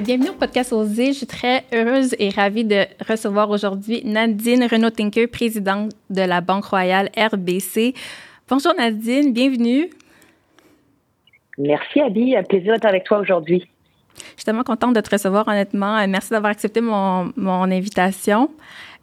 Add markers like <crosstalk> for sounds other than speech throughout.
bienvenue au podcast Osée. Je suis très heureuse et ravie de recevoir aujourd'hui Nadine Renaud-Tinker, présidente de la Banque Royale RBC. Bonjour Nadine, bienvenue. Merci Abby, un plaisir d'être avec toi aujourd'hui. Je suis tellement contente de te recevoir, honnêtement. Euh, merci d'avoir accepté mon, mon invitation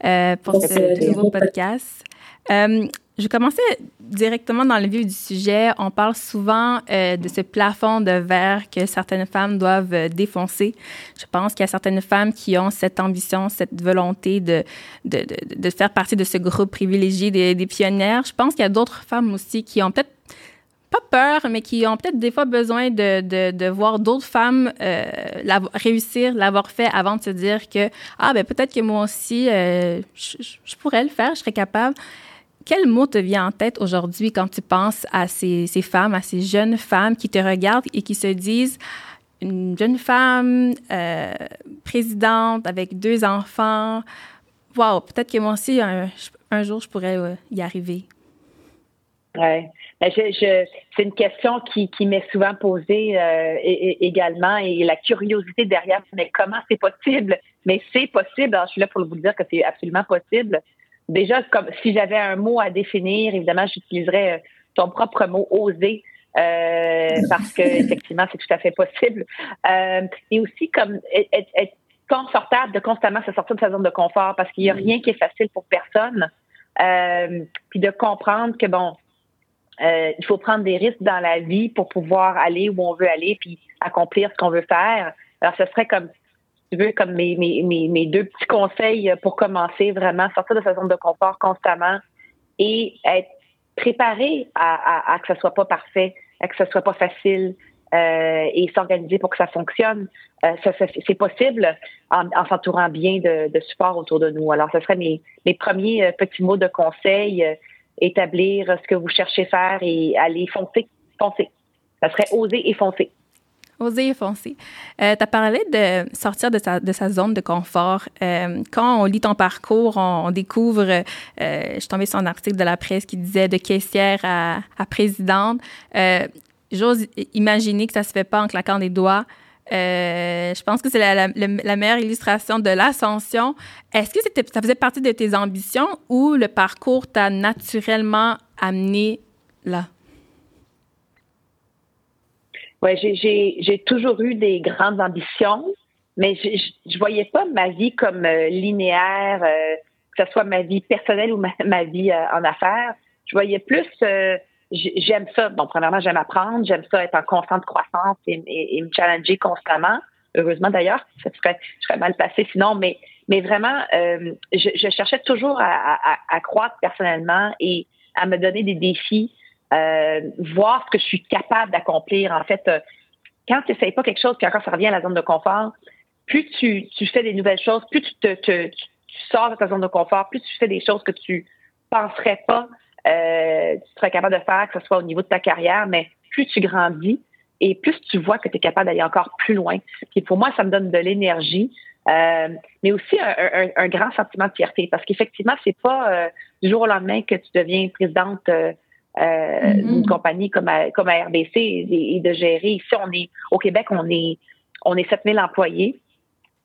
euh, pour ce nouveau podcast. Euh, je commencer directement dans le vif du sujet. On parle souvent euh, de ce plafond de verre que certaines femmes doivent euh, défoncer. Je pense qu'il y a certaines femmes qui ont cette ambition, cette volonté de, de, de, faire partie de ce groupe privilégié des, pionnières. Je pense qu'il y a d'autres femmes aussi qui ont peut-être pas peur, mais qui ont peut-être des fois besoin de, de, de voir d'autres femmes euh, réussir, l'avoir fait avant de se dire que, ah, ben peut-être que moi aussi, je, pourrais le faire, je serais capable. Quel mot te vient en tête aujourd'hui quand tu penses à ces, femmes, à ces jeunes femmes qui te regardent et qui se disent, une jeune femme euh, présidente avec deux enfants, wow, peut-être que moi aussi, un, jour, je pourrais euh, y arriver. Ben, c'est une question qui, m'est souvent posée euh, également et la curiosité derrière, mais comment c'est possible? Mais c'est possible. Alors, je suis là pour vous dire que c'est absolument possible. Déjà, comme si j'avais un mot à définir, évidemment, j'utiliserais euh, ton propre mot oser. Euh, parce que <laughs> effectivement, c'est tout à fait possible. Euh, et aussi comme être, être, confortable de constamment se sortir de sa zone de confort parce qu'il n'y a rien qui est facile pour personne. Euh, puis de comprendre que bon, euh, il faut prendre des risques dans la vie pour pouvoir aller où on veut aller puis accomplir ce qu'on veut faire. Alors, ce serait comme, tu veux, comme mes, mes, mes, mes deux petits conseils pour commencer, vraiment sortir de sa zone de confort constamment et être préparé à, à, à que ce soit pas parfait, à que ce soit pas facile euh, et s'organiser pour que ça fonctionne. Euh, c'est possible en, en s'entourant bien de, de support autour de nous. Alors, ce serait mes, mes premiers euh, petits mots de conseil établir ce que vous cherchez faire et aller foncer, foncer. Ça serait oser et foncer. Oser et foncer. Euh, tu as parlé de sortir de sa, de sa zone de confort. Euh, quand on lit ton parcours, on, on découvre, euh, je suis tombée sur un article de la presse qui disait de caissière à, à présidente. Euh, J'ose imaginer que ça se fait pas en claquant des doigts. Euh, je pense que c'est la, la, la, meilleure illustration de l'ascension. Est-ce que ça faisait partie de tes ambitions ou le parcours t'a naturellement amené là? Oui, j'ai toujours eu des grandes ambitions, mais je, je, je voyais pas ma vie comme euh, linéaire, euh, que ce soit ma vie personnelle ou ma, <laughs> ma vie euh, en affaires. Je voyais plus euh, j'aime ça. Bon, premièrement, j'aime apprendre, j'aime ça être en constante croissance et, et, et me challenger constamment. Heureusement d'ailleurs, <laughs> ça serait, je serais mal passé sinon, mais mais vraiment, euh, je, je, cherchais toujours à, à, à, croître personnellement et à me donner des défis, euh, voir ce que je suis capable d'accomplir. En fait, euh, quand tu n'essayes pas quelque chose, puis encore ça revient à la zone de confort, plus tu, tu fais des nouvelles choses, plus tu, te, tu, tu sors de ta zone de confort, plus tu fais des choses que tu penserais pas euh, tu serais capable de faire, que ce soit au niveau de ta carrière, mais plus tu grandis et plus tu vois que tu es capable d'aller encore plus loin. Et pour moi, ça me donne de l'énergie, euh, mais aussi un, un, un, grand sentiment de fierté, parce qu'effectivement, c'est pas euh, du jour au lendemain que tu deviens présidente euh, mm-hmm. d'une compagnie comme à, comme à RBC et, et, de gérer. Ici, on est au Québec, on est on est 7000 employés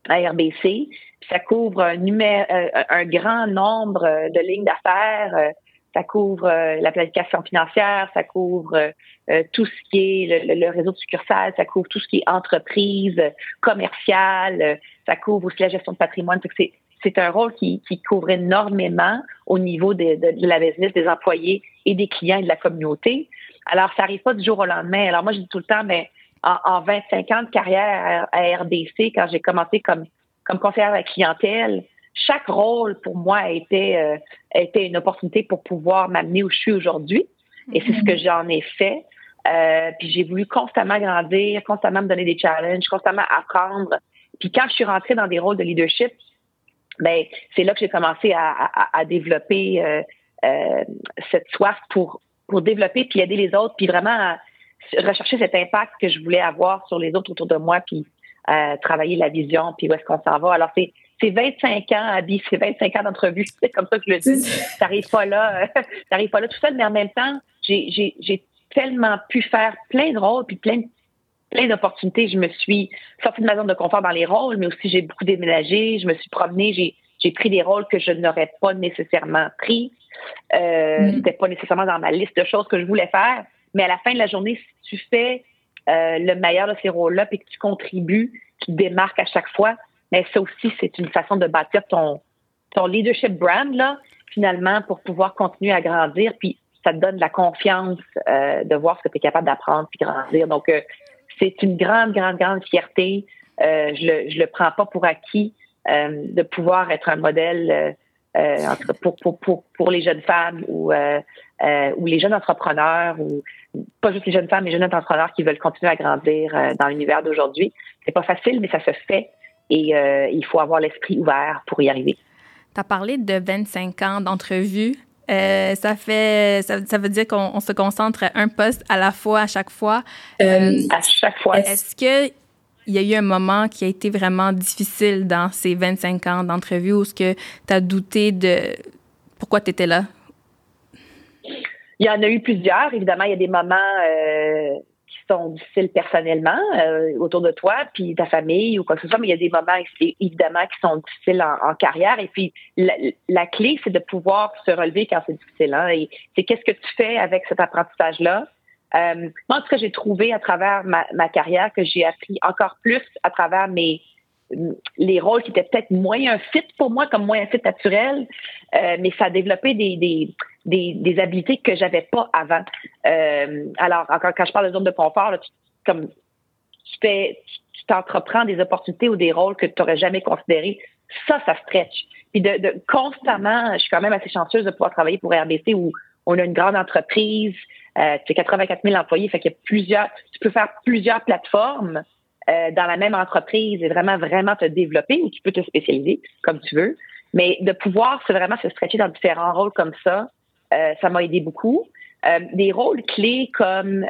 à RBC. Ça couvre un, numé- un grand nombre de lignes d'affaires ça couvre euh, la planification financière, ça couvre euh, tout ce qui est le, le, réseau de succursales, ça couvre tout ce qui est entreprise, commerciale, euh, ça couvre aussi la gestion de patrimoine. C'est, c'est un rôle qui, qui couvre énormément au niveau de, de, de, la business, des employés et des clients et de la communauté. Alors, ça arrive pas du jour au lendemain. Alors, moi, je dis tout le temps, mais en, en 25 ans de carrière à, à RDC, quand j'ai commencé comme, comme conseillère à la clientèle, chaque rôle pour moi a été, euh, a été une opportunité pour pouvoir m'amener où je suis aujourd'hui. Et c'est ce que j'en ai fait. Euh, puis j'ai voulu constamment grandir, constamment me donner des challenges, constamment apprendre. Puis quand je suis rentrée dans des rôles de leadership, ben c'est là que j'ai commencé à, à, à développer euh, euh, cette soif pour pour développer puis aider les autres, puis vraiment rechercher cet impact que je voulais avoir sur les autres autour de moi, puis euh, travailler la vision, puis où est-ce qu'on s'en va. Alors c'est c'est 25 ans, Abby, c'est 25 ans d'entrevue. <laughs> C'est comme ça que je le dis. T'arrives pas là, euh, <laughs> t'arrives pas là tout seul, mais en même temps, j'ai tellement pu faire plein de rôles puis plein de plein d'opportunités. Je me suis sortie de ma zone de confort dans les rôles, mais aussi j'ai beaucoup déménagé. Je me suis promenée. J'ai, j'ai pris des rôles que je n'aurais pas nécessairement pris. Euh, mm. C'était pas nécessairement dans ma liste de choses que je voulais faire. Mais à la fin de la journée, si tu fais euh, le meilleur de ces rôles-là et que tu contribues, tu te démarques à chaque fois, mais ça aussi, c'est une façon de bâtir ton, ton leadership brand, là, finalement, pour pouvoir continuer à grandir. Puis ça te donne la confiance euh, de voir ce que tu es capable d'apprendre puis grandir. Donc, euh, c'est une grande, grande, grande fierté. Euh, je le, je le prends pas pour acquis de pouvoir être un modèle pour, pour, pour, pour les jeunes femmes ou, ou les jeunes entrepreneurs ou pas juste les jeunes femmes, mais les jeunes entrepreneurs qui veulent continuer à grandir dans l'univers d'aujourd'hui. C'est pas facile, mais ça se fait et il faut avoir l'esprit ouvert pour y arriver. Tu as parlé de 25 ans d'entrevue. Euh, ça fait, ça, veut dire qu'on se concentre un poste à la fois à chaque fois. Euh, à chaque fois. Est-ce que il y a eu un moment qui a été vraiment difficile dans ces 25 ans d'entrevue où est-ce que tu as douté de pourquoi tu étais là? Il y en a eu plusieurs. Évidemment, il y a des moments euh, sont difficiles personnellement euh, autour de toi, puis ta famille ou quoi que ce soit, mais il y a des moments évidemment qui sont difficiles en, carrière. Et puis la, clé, c'est de pouvoir se relever quand c'est difficile. Hein, et c'est qu'est-ce que tu fais avec cet apprentissage-là? Euh, moi, tout cas, j'ai trouvé à travers ma, ma carrière que j'ai appris encore plus à travers mes les rôles qui étaient peut-être moins un fit pour moi, comme moins un fit naturel, euh, mais ça a développé des, des, des habiletés que j'avais pas avant. Euh, alors, encore quand je parle de zone de confort, là, tu, comme tu fais, tu t'entreprends des opportunités ou des rôles que tu n'aurais jamais considérés. Ça, ça stretch. Puis de, de, constamment, je suis quand même assez chanceuse de pouvoir travailler pour RBC où on a une grande entreprise, euh, tu 84 000 employés, fait qu'il y a plusieurs, tu peux faire plusieurs plateformes euh, dans la même entreprise et vraiment, vraiment te développer ou tu peux te spécialiser comme tu veux. Mais de pouvoir c'est vraiment se stretcher dans différents rôles comme ça, ça m'a aidé beaucoup. Euh, des rôles clés comme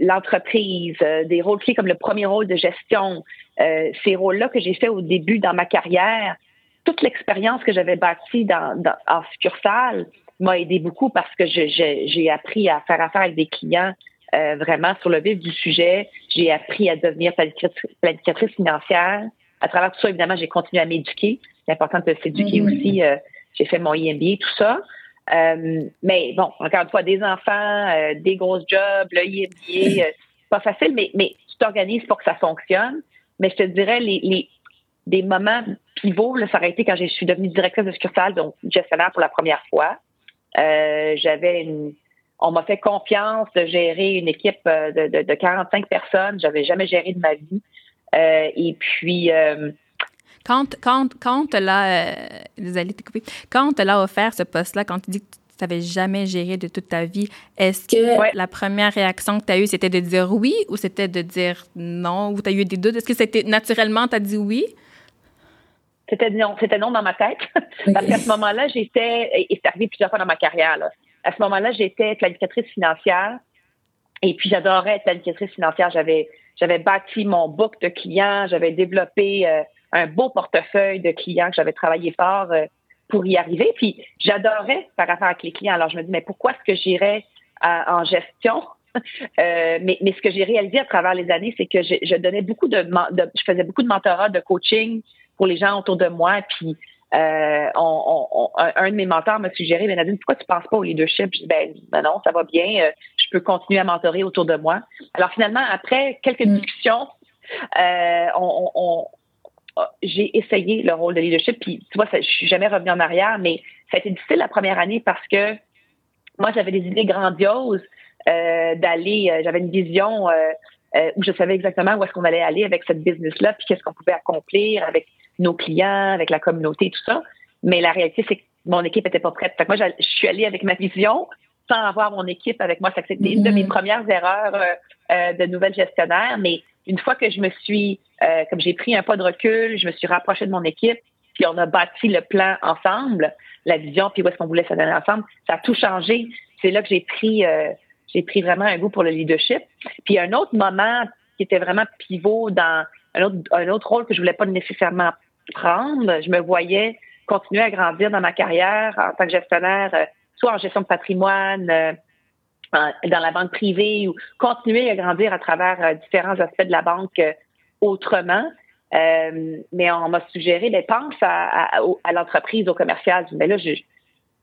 l'entreprise, des rôles clés comme le premier rôle de gestion, ces rôles-là que j'ai fait au début dans ma carrière, toute l'expérience que j'avais bâtie dans, dans, en succursale m'a aidé beaucoup parce que j'ai appris à faire affaire avec des clients euh, vraiment sur le vif du sujet. J'ai appris à devenir planificatrice, financière. À travers tout ça, évidemment, j'ai continué à m'éduquer. C'est important de s'éduquer mm-hmm. aussi. Euh, j'ai fait mon IMBA, tout ça. Euh, mais bon, encore une fois, des enfants, des grosses jobs, le IMBA, c'est pas facile, mais, mais tu t'organises pour que ça fonctionne. Mais je te dirais, les, les des moments pivots, là, ça aurait été quand je suis devenue directrice de succursale, donc gestionnaire pour la première fois. J'avais une on m'a fait confiance de gérer une équipe euh, de, de, 45 personnes. J'avais jamais géré de ma vie. Euh, et puis. Euh, quand, quand, quand là, désolée, coupé. Quand tu l'a offert ce poste-là, quand tu dis que tu n'avais jamais géré de toute ta vie, est-ce que la première réaction que tu as eue, c'était de dire oui ou c'était de dire non? Ou tu as eu des doutes? Est-ce que c'était naturellement, tu as dit oui? C'était non, c'était non dans ma tête. <laughs> Parce qu'à ce moment-là, j'étais, et c'est arrivé plusieurs fois dans ma carrière, là, à ce moment-là, j'étais planificatrice financière. Et puis, j'adorais être planificatrice financière. J'avais, j'avais bâti mon book de clients. J'avais développé euh, un beau portefeuille de clients que j'avais travaillé fort euh, pour y arriver. Puis, j'adorais faire affaire avec les clients. Alors, je me dis, mais pourquoi est-ce que j'irais en gestion? <laughs> Euh, mais, mais ce que j'ai réalisé à travers les années, c'est que je, je donnais beaucoup de, de, je faisais beaucoup de mentorat, de coaching pour les gens autour de moi. Puis euh, on, un de mes mentors m'a suggéré, ben Nadine, pourquoi tu penses pas au leadership? Je dis, ben, ben, non, ça va bien, euh, je peux continuer à mentorer autour de moi. Alors finalement, après quelques mm. discussions, euh, on, j'ai essayé le rôle de leadership, puis tu vois, ça, je suis jamais revenue en arrière, mais ça a été difficile la première année parce que moi, j'avais des idées grandioses d'aller, j'avais une vision où je savais exactement où est-ce qu'on allait aller avec cette business-là, puis qu'est-ce qu'on pouvait accomplir avec nos clients, avec la communauté, tout ça. Mais la réalité, c'est que mon équipe était pas prête. Fait que moi, je suis allée avec ma vision sans avoir mon équipe avec moi. C'était une de mes mm-hmm. premières erreurs euh, euh, de nouvelle gestionnaire. Mais une fois que je me suis, euh, comme j'ai pris un pas de recul, je me suis rapprochée de mon équipe, puis on a bâti le plan ensemble, la vision, puis où est-ce qu'on voulait se donner ensemble, ça a tout changé. C'est là que j'ai pris, j'ai pris vraiment un goût pour le leadership. Puis un autre moment qui était vraiment pivot dans un autre, un autre rôle que je voulais pas nécessairement prendre. Je me voyais continuer à grandir dans ma carrière en tant que gestionnaire, euh, soit en gestion de patrimoine, euh, dans la banque privée ou continuer à grandir à travers différents aspects de la banque autrement. mais on m'a suggéré, ben, pense à, à, l'entreprise, au commercial. Mais là, je,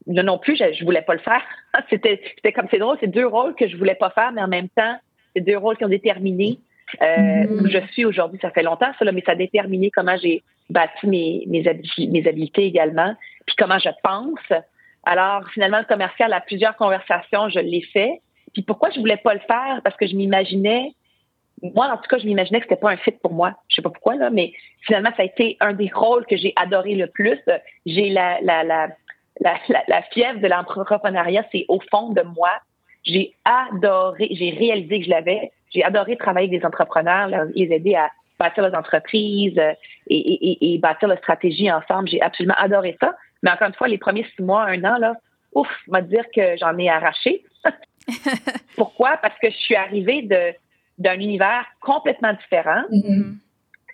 non plus, je, je voulais pas le faire. <laughs> c'était, c'était comme c'est drôle, c'est deux rôles que je voulais pas faire, mais en même temps, c'est deux rôles qui ont déterminé euh, mm-hmm. où je suis aujourd'hui. Ça fait longtemps, ça, mais ça a déterminé comment j'ai bâti mes, mes, mes habiletés également, puis comment je pense. Alors, finalement, le commercial, à plusieurs conversations, je l'ai fait. Puis pourquoi je voulais pas le faire? Parce que je m'imaginais, moi, en tout cas, je m'imaginais que c'était pas un fit pour moi. Je sais pas pourquoi, là, mais finalement, ça a été un des rôles que j'ai adoré le plus. J'ai la, la, la, la, la, fièvre de l'entrepreneuriat, c'est au fond de moi. J'ai adoré, j'ai réalisé que je l'avais. J'ai adoré travailler avec des entrepreneurs, les aider à bâtir leurs entreprises euh, et, et, et bâtir leur stratégie ensemble. J'ai absolument adoré ça. Mais encore une fois, les premiers six mois, un an, là, ouf, m'a dire que j'en ai arraché. <laughs> Pourquoi? Parce que je suis arrivée de d'un univers complètement différent. Mm-hmm.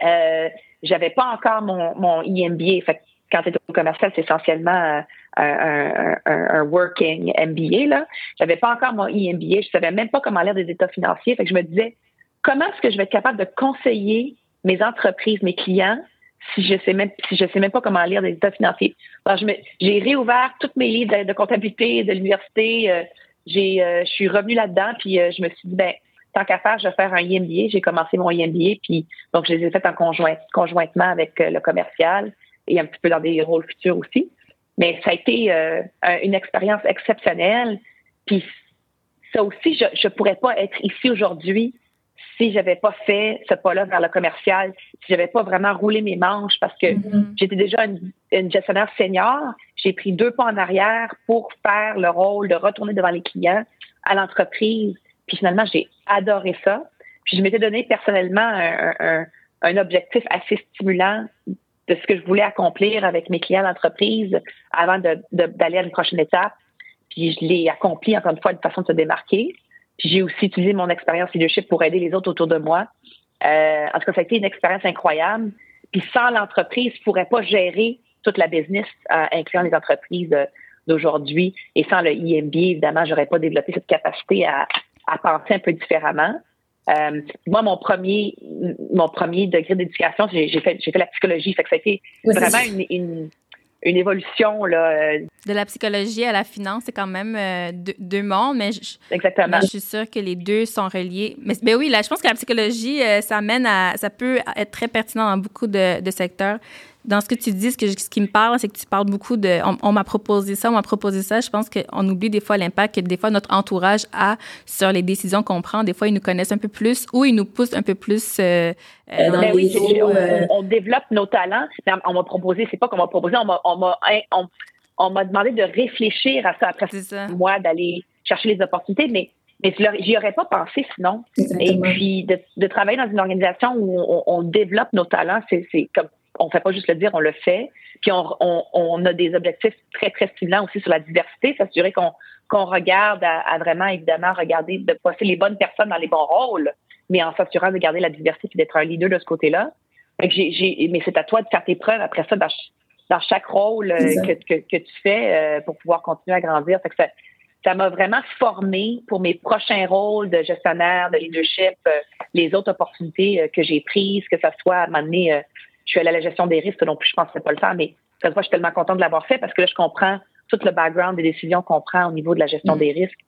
euh, j'avais pas encore mon, mon EMBA. Fait quand tu es au commercial, c'est essentiellement un, un, working MBA. Là. J'avais pas encore mon EMBA. Je savais même pas comment lire des états financiers. Fait que je me disais, comment est-ce que je vais être capable de conseiller mes entreprises, mes clients, si je sais même si je sais même pas comment lire des états financiers? Alors, je j'ai réouvert toutes mes livres de, comptabilité de l'université. Euh, j'ai, euh, je suis revenue là-dedans, puis euh, je me suis dit, ben, tant qu'à faire, je vais faire un EMBA. J'ai commencé mon EMBA, puis donc je les ai fait en conjoint, conjointement avec le commercial et un petit peu dans des rôles futurs aussi. Mais ça a été euh, une expérience exceptionnelle. Puis ça aussi, je ne pourrais pas être ici aujourd'hui si j'avais pas fait ce pas-là vers le commercial, si j'avais pas vraiment roulé mes manches parce que mm-hmm. j'étais déjà une, gestionnaire senior. J'ai pris deux pas en arrière pour faire le rôle de retourner devant les clients à l'entreprise. Puis finalement, j'ai adoré ça. Puis je m'étais donné personnellement un, un, un objectif assez stimulant de ce que je voulais accomplir avec mes clients d'entreprise avant d'aller de, à une prochaine étape. Puis je l'ai accompli encore une fois de façon de se démarquer. Puis j'ai aussi utilisé mon expérience leadership pour aider les autres autour de moi. Euh, en tout cas, ça a été une expérience incroyable. Puis sans l'entreprise, je pourrais pas gérer toute la business, euh, incluant les entreprises euh, d'aujourd'hui. Et sans le IMB, évidemment, j'aurais pas développé cette capacité à, à penser un peu différemment. Euh, moi, mon premier, mon premier degré d'éducation, j'ai fait, j'ai fait la psychologie. Fait que ça a été vraiment une, une, une, évolution là. De la psychologie à la finance, c'est quand même euh, deux, mondes, mais je, Exactement. je suis sûre que les deux sont reliés. Mais, mais oui, là, je pense que la psychologie, euh, ça mène à, ça peut être très pertinent dans beaucoup de, de secteurs dans ce que tu dis, ce, que ce qui me parle, c'est que tu parles beaucoup de on, m'a proposé ça, on m'a proposé ça. Je pense qu'on oublie des fois l'impact que des fois notre entourage a sur les décisions qu'on prend. Des fois, ils nous connaissent un peu plus ou ils nous poussent un peu plus euh, euh dans ben oui, euh, on, développe nos talents. On m'a proposé, c'est pas qu'on m'a proposé, on m'a on, on, m'a demandé de réfléchir à ça après ça. moi, d'aller chercher les opportunités, mais mais j'y aurais pas pensé sinon. Et puis de, de, travailler dans une organisation où on, on développe nos talents, c'est comme on fait pas juste le dire, on le fait. Puis on, on, on a des objectifs très, très stimulants aussi sur la diversité, s'assurer qu'on qu'on regarde à, vraiment, évidemment, regarder de passer les bonnes personnes dans les bons rôles, mais en s'assurant de garder la diversité et d'être un leader de ce côté-là. mais c'est à toi de faire tes preuves après ça dans, dans chaque rôle euh, que, que, que, tu fais euh, pour pouvoir continuer à grandir. Fait que ça, ça m'a vraiment formé pour mes prochains rôles de gestionnaire, de leadership, euh, les autres opportunités que j'ai prises, que ça soit à m'amener je suis allée à la gestion des risques, non plus, je pensais pas le faire, mais cette fois, je suis tellement contente de l'avoir fait parce que là, je comprends tout le background des décisions qu'on prend au niveau de la gestion mm. des risques.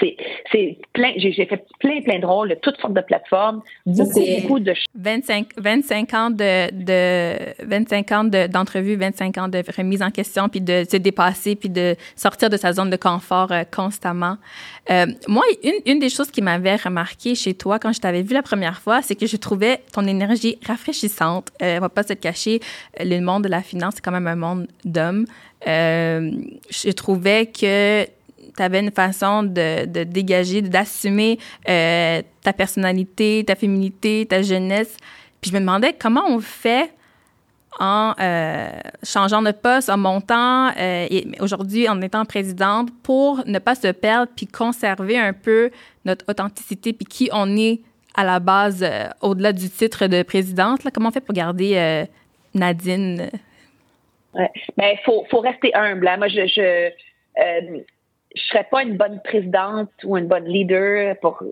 C'est plein, j'ai fait plein, plein de rôles, de toutes sortes de plateformes, beaucoup, beaucoup de 25, 25 ans de, de 25 ans d'entrevues, 25 ans de remise en question, puis de se dépasser, puis de sortir de sa zone de confort euh, constamment. Euh, moi, une, une des choses qui m'avait remarqué chez toi quand je t'avais vu la première fois, c'est que je trouvais ton énergie rafraîchissante. Euh, on va pas se cacher, le monde de la finance, c'est quand même un monde d'hommes. Euh, je trouvais que tu avais une façon de, dégager, d'assumer euh, ta personnalité, ta féminité, ta jeunesse. Puis je me demandais comment on fait en euh, changeant de poste, en montant, euh, aujourd'hui en étant présidente, pour ne pas se perdre puis conserver un peu notre authenticité puis qui on est à la base au-delà du titre de présidente. Là, comment on fait pour garder Nadine? Ouais. Il faut, faut rester humble. Hein. Moi, je je serais pas une bonne présidente ou une bonne leader pour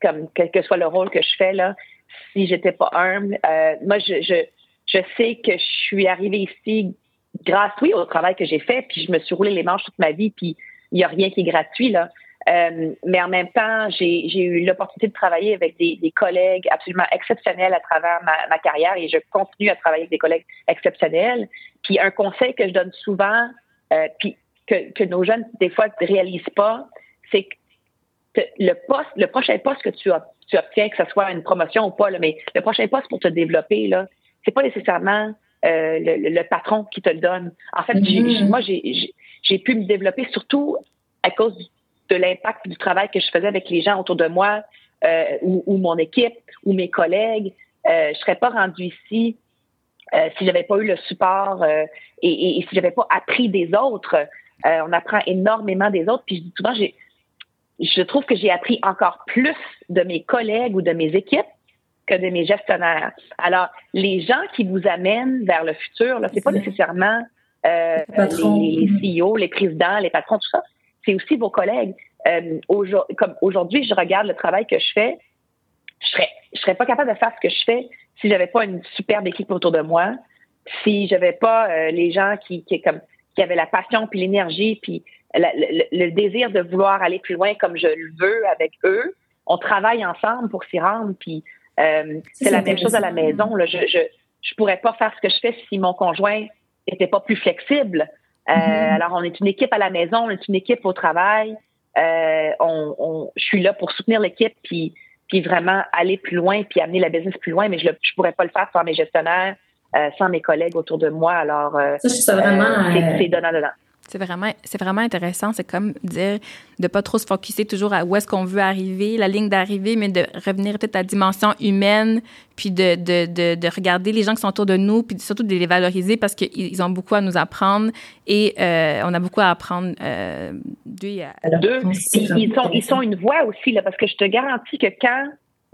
comme quel que soit le rôle que je fais là si j'étais pas humble. Euh, moi, je, je, je sais que je suis arrivée ici grâce, oui, au travail que j'ai fait, puis je me suis roulé les manches toute ma vie, puis il y a rien qui est gratuit là. Euh, mais en même temps, j'ai eu l'opportunité de travailler avec des, des, collègues absolument exceptionnels à travers ma, ma, carrière et je continue à travailler avec des collègues exceptionnels. Puis un conseil que je donne souvent, euh, puis que, que, nos jeunes des fois ne réalisent pas, c'est que le poste, le prochain poste que tu, tu obtiens, que ce soit une promotion ou pas, là, mais le prochain poste pour te développer là, c'est pas nécessairement euh, le, le, patron qui te le donne. En fait, mm-hmm. moi j'ai pu me développer surtout à cause de l'impact du travail que je faisais avec les gens autour de moi euh, ou, ou, mon équipe ou mes collègues. Euh, je serais pas rendue ici euh, si j'avais pas eu le support et, et, et, si j'avais pas appris des autres. Euh, on apprend énormément des autres. Puis je dis souvent, j'ai, je trouve que j'ai appris encore plus de mes collègues ou de mes équipes que de mes gestionnaires. Alors, les gens qui vous amènent vers le futur, là, c'est pas nécessairement euh, les, les CEO, les présidents, les patrons, tout ça c'est aussi vos collègues. Euh, comme aujourd'hui, je regarde le travail que je fais, je serais, je serais pas capable de faire ce que je fais si j'avais pas une superbe équipe autour de moi, si j'avais pas euh, les gens qui, qui comme qui avaient la passion puis l'énergie puis le, désir de vouloir aller plus loin comme je le veux avec eux. On travaille ensemble pour s'y rendre puis euh, c'est la même chose à la maison. Là. Je, je je pourrais pas faire ce que je fais si mon conjoint était pas plus flexible. Euh, mm-hmm. Alors, on est une équipe à la maison, on est une équipe au travail. Euh, on, on, je suis là pour soutenir l'équipe, puis, puis vraiment aller plus loin, puis amener la business plus loin, mais je ne pourrais pas le faire sans mes gestionnaires, sans mes collègues autour de moi. Alors, euh, ça, je vraiment. c'est donnant-donnant. C'est vraiment, c'est vraiment intéressant. C'est comme dire de pas trop se focuser toujours à où est-ce qu'on veut arriver, la ligne d'arrivée, mais de revenir peut-être à la dimension humaine, puis de, de, de, de, regarder les gens qui sont autour de nous, puis surtout de les valoriser parce qu'ils ont beaucoup à nous apprendre et euh, on a beaucoup à apprendre euh, d'eux. Deux. Ils sont, ils sont une voix aussi, là, parce que je te garantis que quand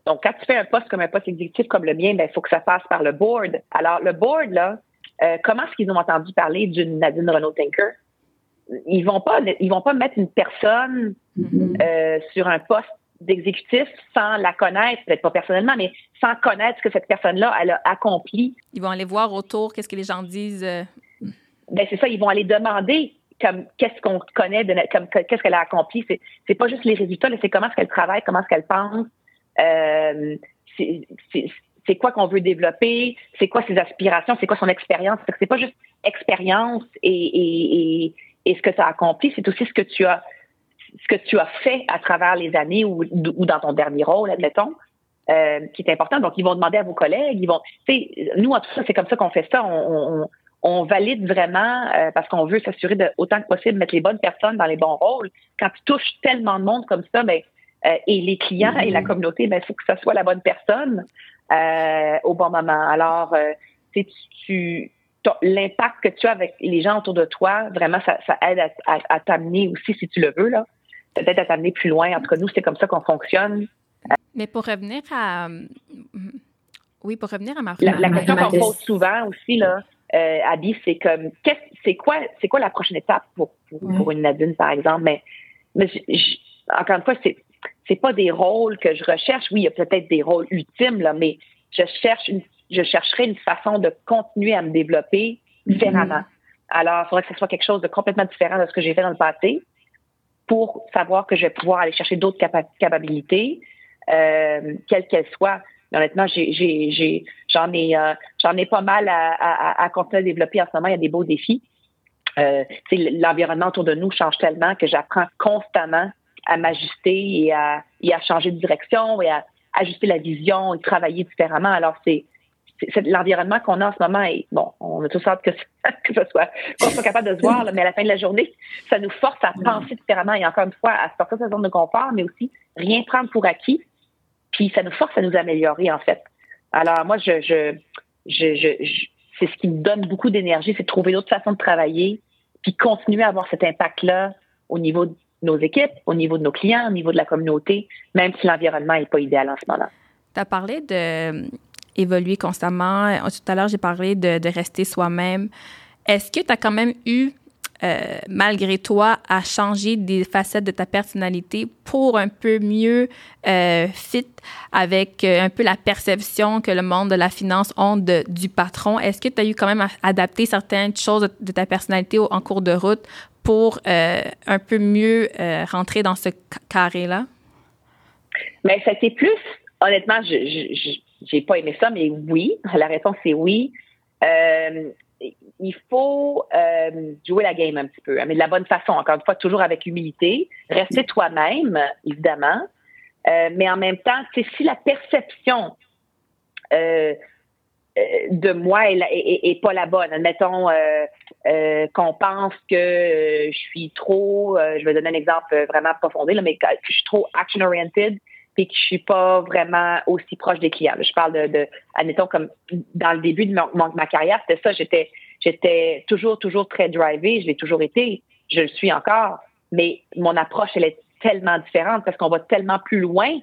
donc, quand tu fais un poste comme un poste exécutif comme le mien, ben, il faut que ça passe par le board. Alors, le board, là, euh, comment est-ce qu'ils ont entendu parler d'une Nadine Renault-Tinker? ils vont pas ils vont pas mettre une personne mm-hmm. euh, sur un poste d'exécutif sans la connaître, peut-être pas personnellement, mais sans connaître ce que cette personne-là elle a accompli. Ils vont aller voir autour, qu'est-ce que les gens disent. Euh. Ben c'est ça, ils vont aller demander comme qu'est-ce qu'on connaît de comme qu'est-ce qu'elle a accompli. C'est c'est pas juste les résultats, c'est comment est-ce qu'elle travaille, comment est-ce qu'elle pense. Euh, c'est quoi qu'on veut développer, c'est quoi ses aspirations, c'est quoi son expérience? C'est pas juste expérience et, et, et, et ce que tu as accompli, c'est aussi ce que tu as ce que tu as fait à travers les années ou, ou dans ton dernier rôle, admettons, euh, qui est important. Donc, ils vont demander à vos collègues, ils vont, nous, en tout cas, c'est comme ça qu'on fait ça. On, on, on valide vraiment euh, parce qu'on veut s'assurer de autant que possible mettre les bonnes personnes dans les bons rôles. Quand tu touches tellement de monde comme ça, ben, euh, et les clients et la mm-hmm. communauté, ben, il faut que ça soit la bonne personne euh, au bon moment. Alors, tu, tu l'impact que tu as avec les gens autour de toi, vraiment, ça, ça aide à, à, t'amener aussi, si tu le veux, là. Peut-être à t'amener plus loin. En tout cas, nous, c'est comme ça qu'on fonctionne. Mais pour revenir à. Oui, pour revenir à ma La, la question qu'on pose souvent aussi, là, euh, Abby, c'est comme, c'est quoi, c'est quoi la prochaine étape pour, pour, une Nadine, par exemple? Mais, mais encore une fois, c'est, c'est pas des rôles que je recherche. Oui, il y a peut-être des rôles ultimes, là, mais je cherche une je chercherai une façon de continuer à me développer différemment. Alors, il faudrait que ce soit quelque chose de complètement différent de ce que j'ai fait dans le passé pour savoir que je vais pouvoir aller chercher d'autres capacités, euh, quelles qu'elles soient. honnêtement, j'ai, j'ai, j'en ai, euh, j'en ai pas mal à, à, à, continuer à développer en ce moment. Il y a des beaux défis. Euh, l'environnement autour de nous change tellement que j'apprends constamment à m'ajuster et à, et à changer de direction et à ajuster la vision et travailler différemment. Alors, c'est, l'environnement qu'on a en ce moment et bon, on a tous hâte que, <laughs> que ce soit qu'on soit capable de se voir, mais à la fin de la journée, ça nous force à penser différemment et encore une fois à sortir de sa zone de confort, mais aussi rien prendre pour acquis. Puis ça nous force à nous améliorer en fait. Alors moi, je, je, je, je, c'est ce qui me donne beaucoup d'énergie, c'est de trouver d'autres façons de travailler, puis continuer à avoir cet impact-là au niveau nos équipes, au niveau de nos clients, au niveau de la communauté, même si l'environnement n'est pas idéal en ce moment. Tu as parlé de évoluer constamment. Tout à l'heure, j'ai parlé de, de, rester soi-même. Est-ce que tu as quand même eu euh, malgré toi, à changer des facettes de ta personnalité pour un peu mieux euh, fit avec euh, un peu la perception que le monde de la finance ont de, du patron? Est-ce que tu as eu quand même à adapter certaines choses de, ta personnalité en cours de route pour un peu mieux rentrer dans ce carré-là? Mais ça c'était plus, honnêtement, je n'ai pas aimé ça, mais oui. La réponse c'est oui il faut euh, jouer la game un petit peu, hein, mais de la bonne façon, encore une fois, toujours avec humilité. Rester toi-même, évidemment, euh, mais en même temps, si la perception euh, de moi est, pas la bonne. Admettons qu'on pense que je suis trop, je vais donner un exemple vraiment approfondi, là, mais que je suis trop action-oriented, puis que je suis pas vraiment aussi proche des clients. Je parle de, de admettons, comme dans le début de ma carrière, c'était ça, j'étais J'étais toujours, toujours très drivée. Je l'ai toujours été. Je le suis encore. Mais mon approche, elle est tellement différente parce qu'on va tellement plus loin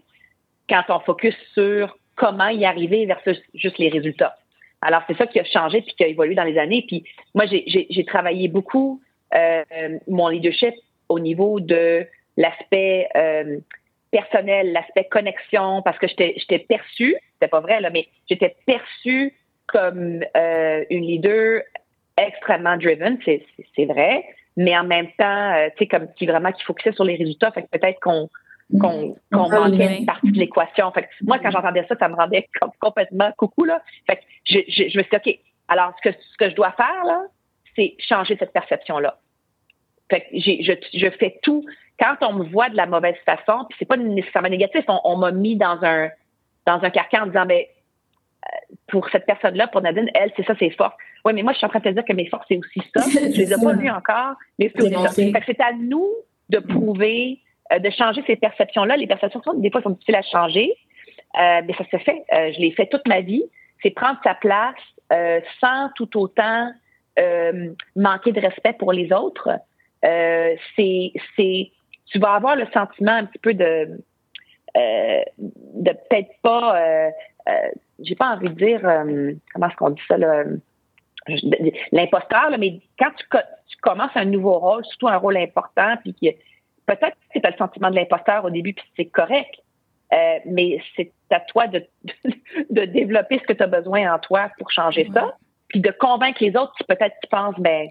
quand on focus sur comment y arriver versus juste les résultats. Alors, c'est ça qui a changé puis qui a évolué dans les années. Puis moi, j'ai travaillé beaucoup euh, mon leadership au niveau de l'aspect euh, personnel, l'aspect connexion, parce que j'étais perçue, c'était pas vrai, là, mais j'étais perçue comme euh, une leader extrêmement driven, c'est vrai, mais en même temps, euh, tu sais, comme qui vraiment qui focusait sur les résultats, fait que peut-être qu'on qu'on qu'on manquait une partie de l'équation. Fait que moi, quand j'entendais ça, ça me rendait complètement coucou, là. Fait que je, je, je me suis dit, OK, alors ce que, ce que je dois faire, là, c'est changer cette perception-là. Fait que je, je fais tout. Quand on me voit de la mauvaise façon, puis c'est pas nécessairement négatif, on, on m'a mis dans un dans un carcan en disant, ben, pour cette personne-là, pour Nadine, elle, c'est ça, c'est fort. Oui, mais moi, je suis en train de te dire que mes forces, c'est aussi ça. <laughs> je les ai pas vues encore, mais c'est à nous de prouver, euh, de changer ces perceptions-là. Les perceptions, des fois, sont difficiles à changer, euh, mais ça se fait. Euh, je l'ai fait toute ma vie. C'est prendre sa place sans tout autant manquer de respect pour les autres. c'est, c'est, tu vas avoir le sentiment un petit peu de, de peut-être pas euh, j'ai pas envie de dire euh, comment est-ce qu'on dit ça l'imposteur, mais quand tu, tu, commences un nouveau rôle, surtout un rôle important, puis peut-être que tu as le sentiment de l'imposteur au début, puis c'est correct, euh, mais c'est à toi de, <laughs> de développer ce que tu as besoin en toi pour changer ça, puis de convaincre les autres qui peut-être qui pensent, ben,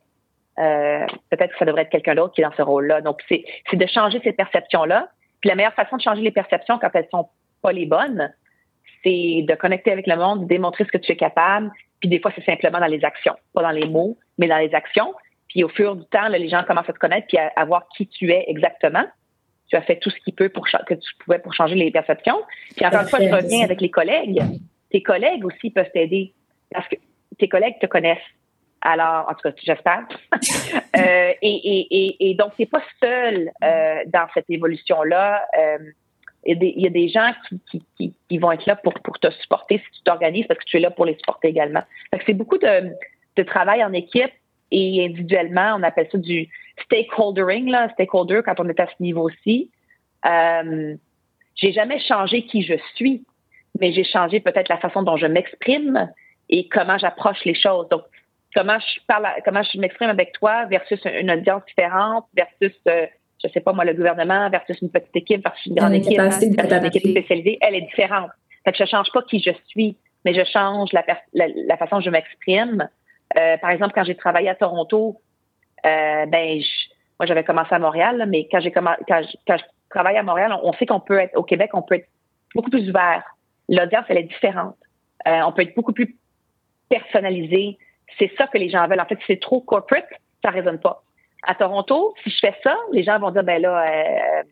peut-être que ça devrait être quelqu'un d'autre qui est dans ce rôle-là. Donc, c'est de changer ces perceptions-là. Puis la meilleure façon de changer les perceptions quand elles sont pas les bonnes, c'est de connecter avec le monde, de démontrer ce que tu es capable. Puis des fois, c'est simplement dans les actions, pas dans les mots, mais dans les actions. Puis au fur du temps, les gens commencent à te connaître puis à, voir qui tu es exactement. Tu as fait tout ce qu'il peut pour que tu pouvais pour changer les perceptions. Puis encore une fois, je reviens avec les collègues. Tes collègues aussi peuvent t'aider parce que tes collègues te connaissent. Alors, en tout cas, j'espère. <laughs> euh, et, et, et, et, donc, t'es pas seul euh, dans cette évolution-là. Euh, il y, a des, gens qui, qui, qui, vont être là pour, pour te supporter si tu t'organises parce que tu es là pour les supporter également. c'est beaucoup de, de travail en équipe et individuellement. On appelle ça du stakeholdering, là, stakeholder quand on est à ce niveau-ci. Euh, j'ai jamais changé qui je suis, mais j'ai changé peut-être la façon dont je m'exprime et comment j'approche les choses. Donc, comment je parle, comment je m'exprime avec toi versus une audience différente versus euh, je sais pas moi, le gouvernement versus une petite équipe versus une grande équipe, une équipe spécialisée, elle est différente. Fait que je change pas qui je suis, mais je change la, la, façon dont je m'exprime. Euh, par exemple, quand j'ai travaillé à Toronto, euh, ben, moi j'avais commencé à Montréal, mais quand j'ai quand, quand, je travaille à Montréal, on, sait qu'on peut être au Québec, on peut être beaucoup plus ouvert. L'audience, elle est différente. Euh, on peut être beaucoup plus personnalisé. C'est ça que les gens veulent. En fait, si c'est trop corporate, ça résonne pas à Toronto, si je fais ça, les gens vont dire, ben là, euh,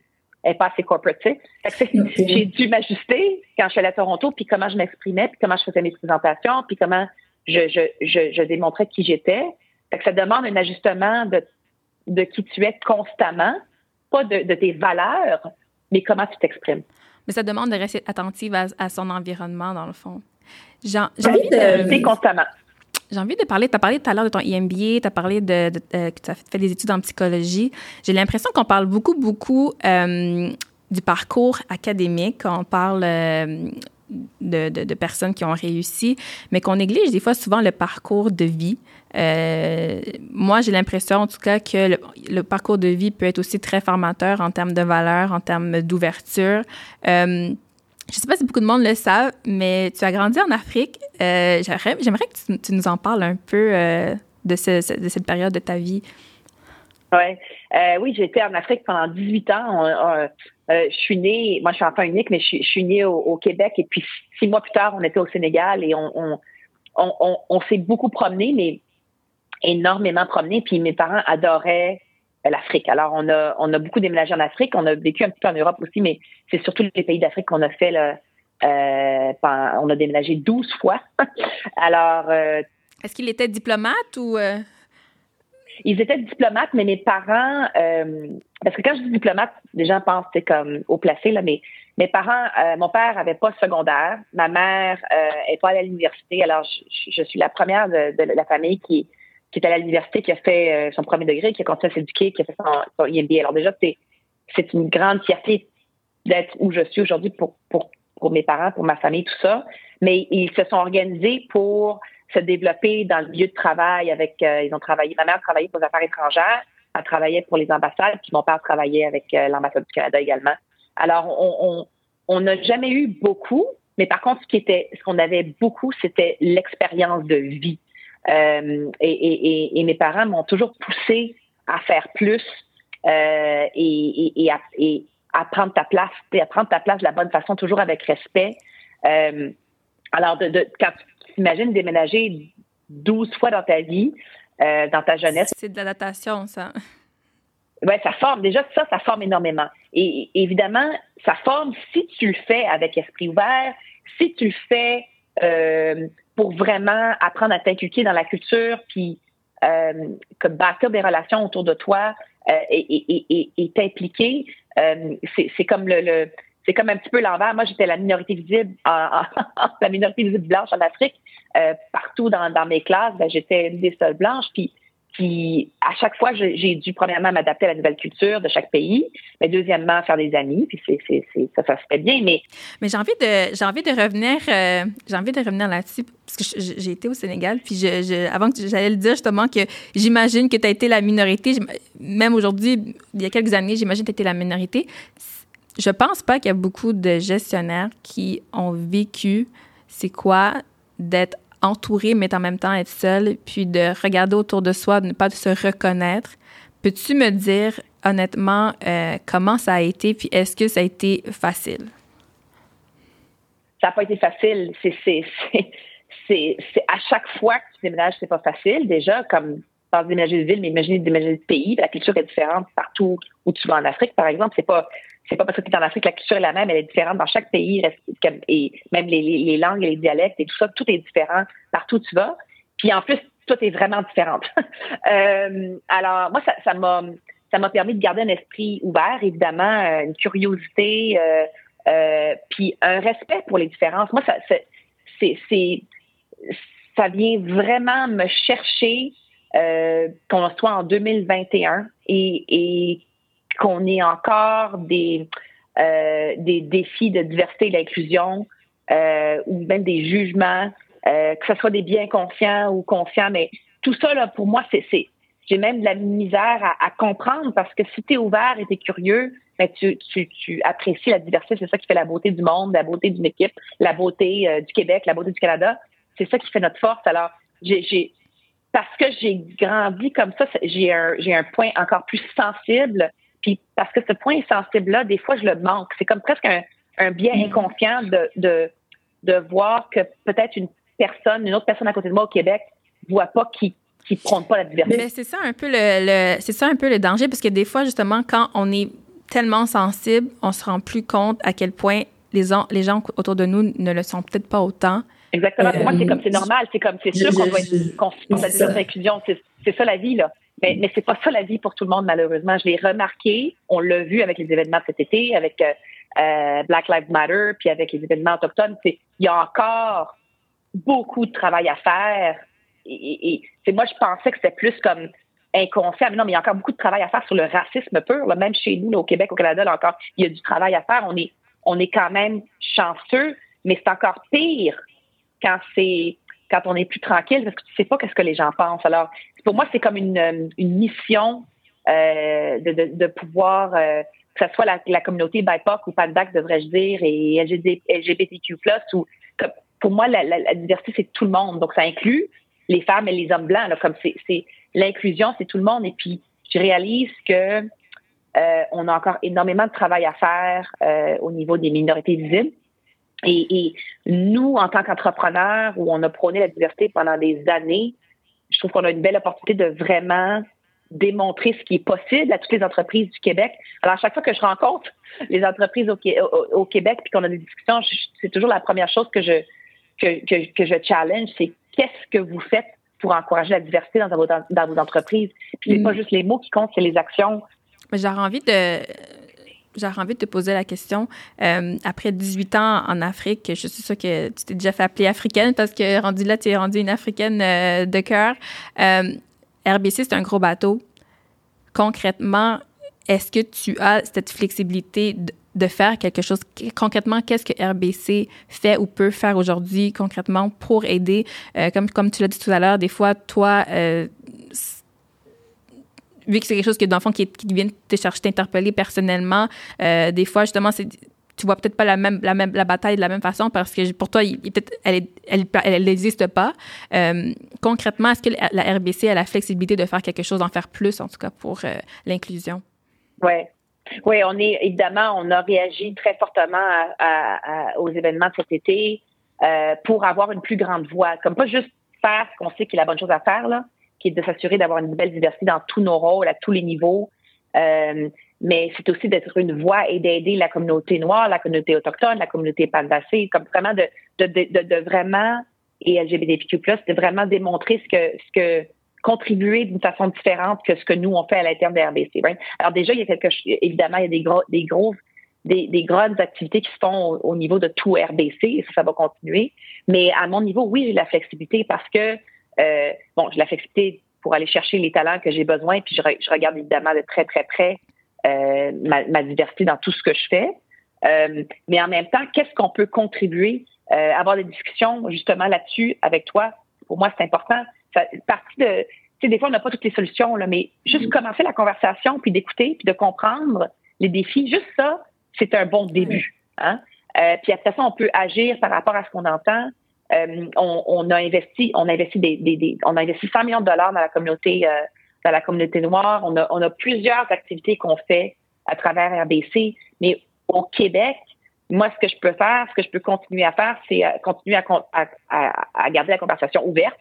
elle n'est pas assez corporate, tu sais. J'ai dû m'ajuster quand je suis allée à Toronto, puis comment je m'exprimais, puis comment je faisais mes présentations, puis comment je, je, je, je démontrais qui j'étais. que ça demande un ajustement de, de qui tu es constamment, pas de, de tes valeurs, mais comment tu t'exprimes. Mais ça demande de rester attentive à, son environnement, dans le fond. J'ai envie de... constamment. J'ai envie de parler, tu as parlé tout à l'heure de ton EMBA, tu as parlé de, euh, que tu as fait des études en psychologie. J'ai l'impression qu'on parle beaucoup, beaucoup euh, du parcours académique, on parle euh, de, de, personnes qui ont réussi, mais qu'on néglige des fois souvent le parcours de vie. moi, moi, j'ai l'impression, en tout cas, que le, parcours de vie peut être aussi très formateur en termes de valeurs, en termes d'ouverture. Euh, je ne sais pas si beaucoup de monde le savent, mais tu as grandi en Afrique. Euh, j'aimerais, que tu, nous en parles un peu euh, de, de, cette période de ta vie. Ouais. Euh, oui, été en Afrique pendant 18 ans. Euh, je suis née, moi je suis enfant unique, mais je, suis née au, Québec et puis six mois plus tard, on était au Sénégal et on, on, s'est beaucoup promené, mais énormément promené. Puis mes parents adoraient l'Afrique. Alors, on a, on a beaucoup déménagé en Afrique. On a vécu un petit peu en Europe aussi, mais c'est surtout les pays d'Afrique qu'on a fait. Là, euh, on a déménagé 12 fois. <laughs> Alors. Euh, Est-ce qu'il était diplomate ou. Euh? Ils étaient diplomates, mais mes parents. parce que quand je dis diplomate, les gens pensent c'est comme au placé, là, mais mes parents, mon père avait pas secondaire. Ma mère n'est pas allée à l'université. Alors, je, suis la première de, la famille qui qui est à l'université, qui a fait euh, son premier degré, qui a continué à s'éduquer, qui a fait son, son IMBA. Alors déjà, c'est c'est une grande fierté d'être où je suis aujourd'hui pour, pour, pour mes parents, pour ma famille, tout ça. Mais ils se sont organisés pour se développer dans le milieu de travail avec, euh, ils ont travaillé, ma mère travaillait pour les affaires étrangères, elle travaillait pour les ambassades, puis mon père travaillait avec euh, l'ambassade du Canada également. Alors, on on n'a jamais eu beaucoup, mais par contre, ce qui était, ce qu'on avait beaucoup, c'était l'expérience de vie. Euh, et, et, et, mes parents m'ont toujours poussé à faire plus euh, et, à, et à prendre ta place, à prendre ta place de la bonne façon, toujours avec respect. Euh, alors, de, de, quand t'imagines déménager 12 fois dans ta vie, euh, dans ta jeunesse? C'est de l'adaptation, ça. Oui, ça forme. Déjà, ça, ça forme énormément. Et, évidemment, ça forme si tu le fais avec esprit ouvert, si tu le fais euh, pour vraiment apprendre à t'inculquer dans la culture, puis euh, que bâtir des relations autour de toi euh, et t'impliquer. C'est comme le, c'est comme un petit peu l'envers. Moi, j'étais la minorité visible, <laughs> la minorité visible blanche en Afrique. Euh, partout dans, mes classes, ben, j'étais une des seules blanches. Puis à chaque fois, j'ai dû premièrement m'adapter à la nouvelle culture de chaque pays, mais deuxièmement faire des amis. Puis ça, se fait bien. Mais j'ai envie de revenir euh, j'ai envie de revenir là-dessus parce que j'ai été au Sénégal. Puis avant que j'allais le dire justement que j'imagine que tu as été la minorité. Même aujourd'hui, il y a quelques années, j'imagine que tu été la minorité. Je pense pas qu'il y a beaucoup de gestionnaires qui ont vécu c'est quoi d'être entouré, mais en même temps être seul, puis de regarder autour de soi, de ne pas se reconnaître. Peux-tu me dire honnêtement euh, comment ça a été, puis est-ce que ça a été facile? Ça n'a pas été facile. C'est à chaque fois que tu déménages, c'est pas facile. Déjà, comme par déménager de ville, mais imaginer déménager de pays, la culture est différente partout où tu vas en Afrique, par exemple. C'est pas c'est pas parce que tu es en Afrique, la culture est la même, elle est différente dans chaque pays, et même les, langues et les dialectes et tout ça, tout est différent partout où tu vas. Puis en plus, tout est vraiment différent. <laughs> euh, alors, moi, ça m'a ça m'a permis de garder un esprit ouvert, évidemment, euh, une curiosité, euh, euh, puis un respect pour les différences. Moi, ça, c'est, c'est, ça vient vraiment me chercher euh, qu'on soit en 2021 et, et qu'on ait encore des, euh, des défis de diversité et d'inclusion euh, ou même des jugements, euh, que ce soit des biens conscients ou conscients, mais tout ça, là, pour moi, c'est, j'ai même de la misère à, à comprendre parce que si tu es ouvert et tu es curieux, ben tu, tu, tu, apprécies la diversité. C'est ça qui fait la beauté du monde, la beauté d'une équipe, la beauté euh, du Québec, la beauté du Canada. C'est ça qui fait notre force. Alors, j'ai, parce que j'ai grandi comme ça, j'ai un, j'ai un point encore plus sensible puis parce que ce point sensible-là, des fois, je le manque. C'est comme presque un, un bien mm. inconscient de, de, de voir que peut-être une personne, une autre personne à côté de moi au Québec, voit pas qui qui prône pas la diversité. Mais c'est ça un peu le, c'est ça un peu le danger parce que des fois justement quand on est tellement sensible, on se rend plus compte à quel point les gens autour de nous ne le sont peut-être pas autant. Exactement. Pour moi, c'est comme c'est normal. C'est comme c'est sûr qu'on doit être conscient de cette inclusion. C'est ça la vie là. Mais, mais c'est pas ça la vie pour tout le monde, malheureusement. Je l'ai remarqué. On l'a vu avec les événements de cet été, avec euh, euh Black Lives Matter, puis avec les événements autochtones. Il y a encore beaucoup de travail à faire. Et, et, et moi, je pensais que c'était plus comme inconscient. Mais non, mais il y a encore beaucoup de travail à faire sur le racisme pur. Là. Même chez nous, là, au Québec, au Canada, là, encore, il y a du travail à faire. On est, on est quand même chanceux, mais c'est encore pire quand c'est quand on est plus tranquille parce que tu sais pas qu'est-ce que les gens pensent. Alors, pour moi, c'est comme une, une mission euh, de, de, de, pouvoir, euh, que ce soit la, la communauté BIPOC ou PADBAC, devrais-je dire, et LGBTQ+, ou pour moi, la, la, diversité, c'est tout le monde. Donc, ça inclut les femmes et les hommes blancs. Là, comme c'est l'inclusion, c'est tout le monde. Et puis, je réalise que euh, on a encore énormément de travail à faire euh, au niveau des minorités visibles. Et, et nous, en tant qu'entrepreneurs, où on a prôné la diversité pendant des années, je trouve qu'on a une belle opportunité de vraiment démontrer ce qui est possible à toutes les entreprises du Québec. Alors, à chaque fois que je rencontre les entreprises au, au, Québec puis qu'on a des discussions, c'est toujours la première chose que je que, que, que je challenge, c'est qu'est-ce que vous faites pour encourager la diversité dans vos, dans vos entreprises? Puis c'est mm. pas juste les mots qui comptent, c'est les actions. J'aurais envie de j'aurais envie de te poser la question. Euh, après 18 ans en Afrique, je suis sûre que tu t'es déjà fait appeler africaine parce que rendu là, tu es rendue une africaine euh, de cœur. Euh, RBC, c'est un gros bateau. Concrètement, est-ce que tu as cette flexibilité de, faire quelque chose? Concrètement, qu'est-ce que RBC fait ou peut faire aujourd'hui concrètement pour aider? comme, comme tu l'as dit tout à l'heure, des fois, toi, vu que c'est quelque chose que, dans le fond, qui, qui vient te chercher, t'interpeller personnellement, euh, des fois, justement, c'est tu vois peut-être pas la même la bataille de la même façon parce que pour toi elle n'existe pas. Euh, concrètement est-ce que la RBC a la flexibilité de faire quelque chose d'en faire plus en tout cas pour euh, l'inclusion? Oui. oui on est évidemment on a réagi très fortement aux événements de cet été pour avoir une plus grande voix. Comme pas juste faire ce qu'on sait qu'il est la bonne chose à faire là qui est de s'assurer d'avoir une belle diversité dans tous nos rôles, à tous les niveaux. Euh, mais c'est aussi d'être une voix et d'aider la communauté noire, la communauté autochtone, la communauté pandacée, comme vraiment de, de, de, de, vraiment, et LGBTQ+, de vraiment démontrer ce que, ce que, contribuer d'une façon différente que ce que nous, on fait à l'interne de RBC. Right? Alors déjà, il y a quelque évidemment, il y a des gros, des gros, des, des grandes activités qui se font au, niveau de tout RBC, et ça, ça va continuer. Mais à mon niveau, oui, j'ai la flexibilité parce que euh, bon, j'ai la flexibilité pour aller chercher les talents que j'ai besoin, puis je, regarde évidemment de très, très près euh, ma, diversité dans tout ce que je fais. Euh, mais en même temps, qu'est-ce qu'on peut contribuer, avoir des discussions justement là-dessus avec toi, pour moi, c'est important. Ça, partie de, tu sais, des fois, on n'a pas toutes les solutions, là, mais juste mm-hmm. commencer la conversation, puis d'écouter, puis de comprendre les défis, juste ça, c'est un bon début. Hein? puis après ça, on peut agir par rapport à ce qu'on entend, euh, on, a investi, on a investi des, on a investi 100 millions de dollars dans la communauté, euh, dans la communauté noire. On a, on a plusieurs activités qu'on fait à travers RBC, mais au Québec, moi, ce que je peux faire, ce que je peux continuer à faire, c'est euh, continuer à, à, garder la conversation ouverte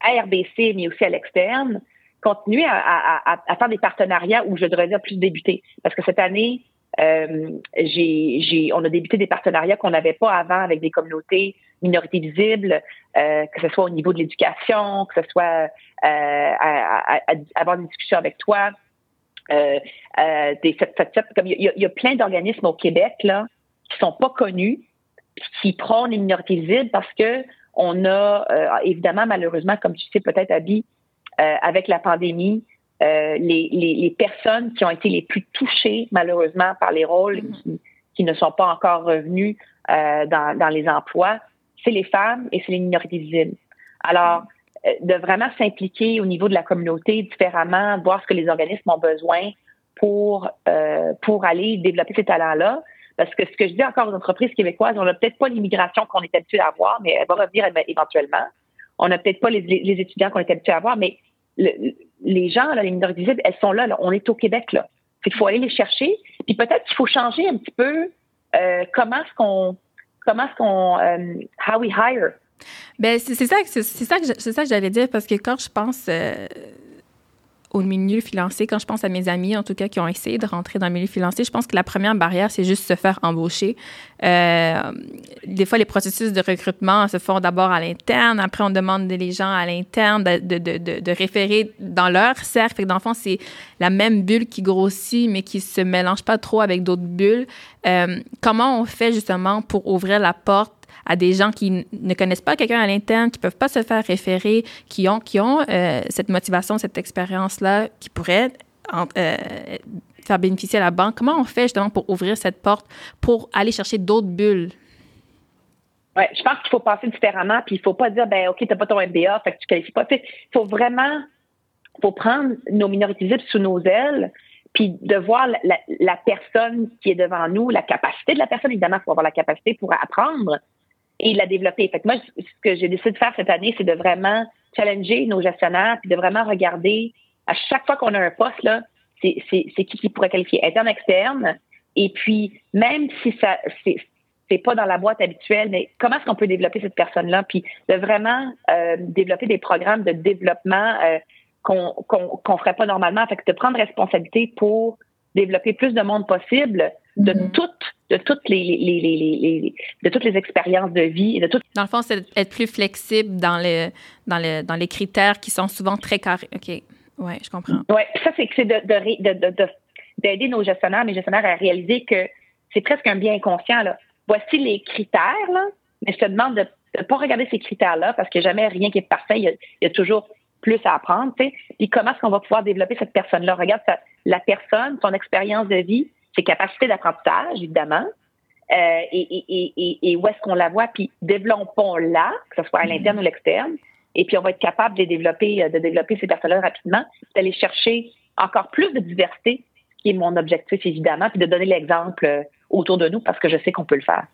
à RBC, mais aussi à l'externe, continuer à, faire des partenariats où je devrais dire plus débuter. Parce que cette année, euh, j'ai, on a débuté des partenariats qu'on n'avait pas avant avec des communautés minorités visibles, euh, que ce soit au niveau de l'éducation, que ce soit euh, à, avoir une discussion avec toi. Euh, euh des, comme il y, a, plein d'organismes au Québec là qui sont pas connus, qui prônent les minorités visibles parce que on a évidemment malheureusement, comme tu sais peut-être Abby, avec la pandémie, euh, les, les, les, personnes qui ont été les plus touchées, malheureusement, par les rôles mm-hmm. qui, qui, ne sont pas encore revenus euh, dans, dans, les emplois, c'est les femmes et c'est les minorités visibles. Alors, euh, de vraiment s'impliquer au niveau de la communauté différemment, voir ce que les organismes ont besoin pour, euh, pour aller développer ces talents-là. Parce que ce que je dis encore aux entreprises québécoises, on n'a peut-être pas l'immigration qu'on est habitué à avoir, mais elle va revenir éventuellement. On n'a peut-être pas les, étudiants qu'on est habitué à avoir, mais le, les gens, là, les minorités visibles, elles sont là, On est au Québec, là. Il faut aller les chercher. Puis peut-être qu'il faut changer un petit peu euh, comment est-ce qu'on comment est-ce qu'on euh, how we hire? Ben c'est ça c'est ça que que j'allais dire parce que quand je pense euh, au milieu financier, quand je pense à mes amis, en tout cas, qui ont essayé de rentrer dans le milieu financier, je pense que la première barrière, c'est juste se faire embaucher. Euh, des fois, les processus de recrutement se font d'abord à l'interne, après on demande les gens à l'interne de, de, de, de, référer dans leur cercle. Fait que dans le fond, c'est la même bulle qui grossit, mais qui se mélange pas trop avec d'autres bulles. Euh, comment on fait justement pour ouvrir la porte à des gens qui ne connaissent pas quelqu'un à l'interne, qui peuvent pas se faire référer, qui ont, qui ont euh, cette motivation, cette expérience-là, qui pourrait euh, faire bénéficier à la banque. Comment on fait justement pour ouvrir cette porte, pour aller chercher d'autres bulles? Oui, je pense qu'il faut passer différemment, puis il faut pas dire, ben OK, tu n'as pas ton MBA, fait que tu qualifies pas. Il faut vraiment faut prendre nos minorités sous nos ailes, puis de voir la, la, personne qui est devant nous, la capacité de la personne, évidemment, il faut avoir la capacité pour apprendre et la développer. Fait que moi, ce que j'ai décidé de faire cette année, c'est de vraiment challenger nos gestionnaires, puis de vraiment regarder à chaque fois qu'on a un poste, là, c'est qui qui pourrait qualifier interne, externe, et puis même si ça c'est pas dans la boîte habituelle, mais comment est-ce qu'on peut développer cette personne-là, puis de vraiment euh, développer des programmes de développement euh, qu'on qu'on ferait pas normalement, fait que de prendre responsabilité pour développer plus de monde possible de mm-hmm. toutes de toutes les, les, les, les, de toutes les expériences de vie et de toutes dans le fond c'est être plus flexible dans les dans les dans les critères qui sont souvent très carrés ok ouais je comprends ouais ça c'est c'est de de, de, d'aider nos gestionnaires mes gestionnaires à réaliser que c'est presque un bien inconscient là voici les critères là mais je te demande de ne pas regarder ces critères là parce qu'il n'y a jamais rien qui est parfait il y a, toujours plus à apprendre, tu sais. Puis comment est-ce qu'on va pouvoir développer cette personne-là? Regarde la personne, son expérience de vie, ses capacités d'apprentissage, évidemment, euh, et, et, et, et, où est-ce qu'on la voit, puis développons-la, que ce soit à l'interne ou l'externe, et puis on va être capable de développer, euh, de développer ces personnes-là rapidement, d'aller chercher encore plus de diversité, qui est mon objectif, évidemment, puis de donner l'exemple euh, autour de nous, parce que je sais qu'on peut le faire.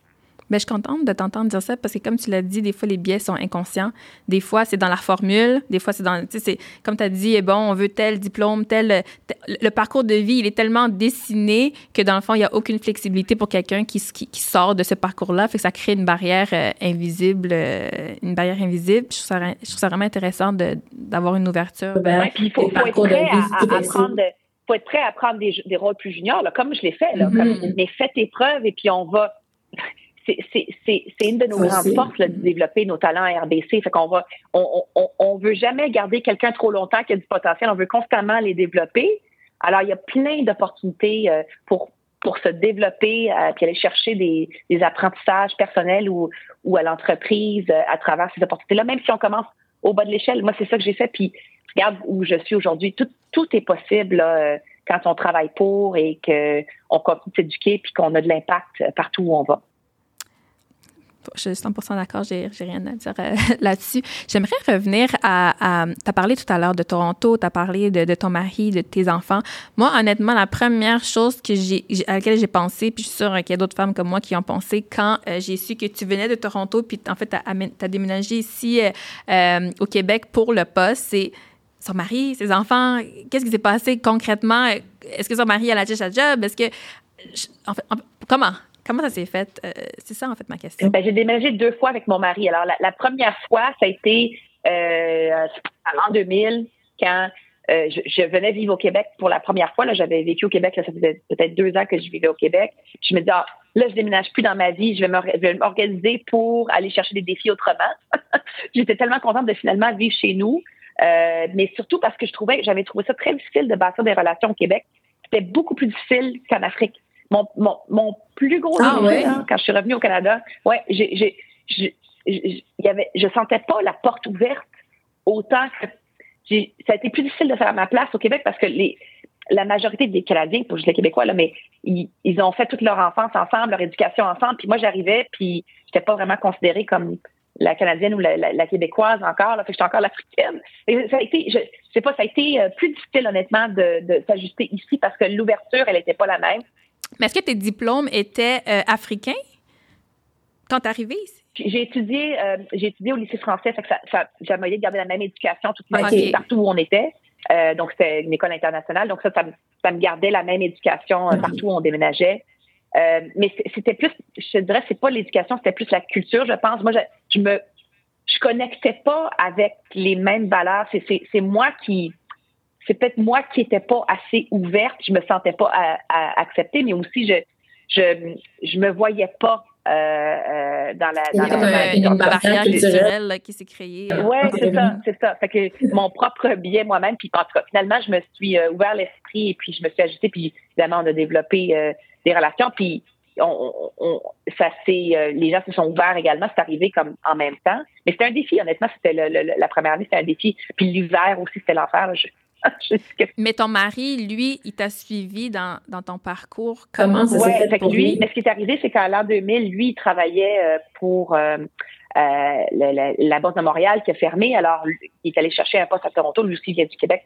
Mais ben, je suis contente de t'entendre dire ça parce que, comme tu l'as dit, des fois, les biais sont inconscients. Des fois, c'est dans la formule. Des fois, c'est dans. Tu sais, comme tu as dit, eh bon, on veut tel diplôme, tel, Le parcours de vie, il est tellement dessiné que, dans le fond, il n'y a aucune flexibilité pour quelqu'un qui, qui, sort de ce parcours-là. Fait que ça crée une barrière euh, invisible. Euh, une barrière invisible. Je trouve ça, je trouve ça vraiment intéressant d'avoir une ouverture. Ouais, puis il faut, faut, être prêt à, apprendre. faut être prêt à prendre des, des rôles plus juniors, là, comme je l'ai fait. Là, mm-hmm. comme, mais fais tes preuves et puis on va c'est une de nos grandes forces de développer nos talents à RBC. Fait qu'on va, on, on, on veut jamais garder quelqu'un trop longtemps qui a du potentiel. On veut constamment les développer. Alors, il y a plein d'opportunités euh, pour pour se développer euh, puis aller chercher des, des apprentissages personnels ou, ou à l'entreprise euh, à travers ces opportunités-là, même si on commence au bas de l'échelle. Moi, c'est ça que j'ai fait. Puis, regarde où je suis aujourd'hui. Tout, tout est possible là, quand on travaille pour et qu'on continue de s'éduquer puis qu'on a de l'impact partout où on va je suis 100 d'accord, j'ai rien à dire euh, <laughs> là-dessus. J'aimerais revenir à, tu as parlé tout à l'heure de Toronto, tu as parlé de, ton mari, de tes enfants. Moi, honnêtement, la première chose j'ai à laquelle j'ai pensé, puis je suis sûre qu'il y a d'autres femmes comme moi qui ont pensé quand euh, j'ai su que tu venais de Toronto, puis en fait, tu as, déménagé ici euh, au Québec pour le poste, c'est son mari, ses enfants, qu'est-ce qui s'est passé concrètement? Est-ce que son mari a la job? Est-ce que... En fait, comment? Comment ça s'est fait? Euh, c'est ça, en fait, ma question. Ben, j'ai déménagé deux fois avec mon mari. Alors, la, première fois, ça a été euh, en 2000, quand euh, je, venais vivre au Québec pour la première fois. Là, j'avais vécu au Québec, ça faisait peut-être deux ans que je vivais au Québec. Je me disais, ah, là, je déménage plus dans ma vie, je vais m'organiser pour aller chercher des défis autrement. <laughs> J'étais tellement contente de finalement vivre chez nous, mais surtout parce que je trouvais, j'avais trouvé ça très difficile de bâtir des relations au Québec. C'était beaucoup plus difficile qu'en Afrique. Mon, mon, mon plus gros ah, quand je suis revenue au Canada, ouais, j'ai, j'ai, j'ai, y avait, je sentais pas la porte ouverte autant que j'ai, ça a été plus difficile de faire ma place au Québec parce que les, la majorité des Canadiens, pour les Québécois, là, mais ils, ils, ont fait toute leur enfance ensemble, leur éducation ensemble. Puis moi, j'arrivais, puis j'étais pas vraiment considérée comme la canadienne ou la, la, québécoise encore. Là, fait que j'étais encore l'africaine. Ça a été, je, je sais pas, ça a été euh, plus difficile honnêtement de, de s'ajuster ici parce que l'ouverture, elle était pas la même. Mais est-ce que tes diplômes étaient euh, africains quand tu arrivé ici? J'ai étudié, euh, j'ai étudié au lycée français, fait que ça, ça de garder la même éducation toute ma vie, partout où on était. Euh, donc, c'était une école internationale. Donc, ça, ça, me gardait la même éducation partout où on déménageait. mais c'était plus, je dirais, c'est pas l'éducation, c'était plus la culture, je pense. Moi, je, je me, je connectais pas avec les mêmes valeurs. C'est moi qui, c'est peut-être moi qui n'étais pas assez ouverte, je me sentais pas à, accepter, mais aussi je je je me voyais pas euh, euh, dans la dans la, une, barrière culturelle qui s'est créée. Oui, c'est ça, c'est ça. Fait que mon propre biais moi-même, puis en tout cas, finalement, je me suis euh, ouvert l'esprit et puis je me suis ajustée, puis évidemment, on a développé des relations, puis on, on, ça c'est les gens se sont ouverts également, c'est arrivé comme en même temps. Mais c'était un défi, honnêtement, c'était le, la première année, c'était un défi. Puis l'hiver aussi, c'était l'enfer. <laughs> Mais ton mari, lui, il t'a suivi dans, dans, ton parcours. Comment, ça s'est fait pour lui? Mais ce qui est arrivé, c'est qu'en l'an 2000, lui, il travaillait euh, pour euh, euh, la, la, Bourse de Montréal qui a fermé. Alors, il est allé chercher un poste à Toronto. Lui aussi, il vient du Québec.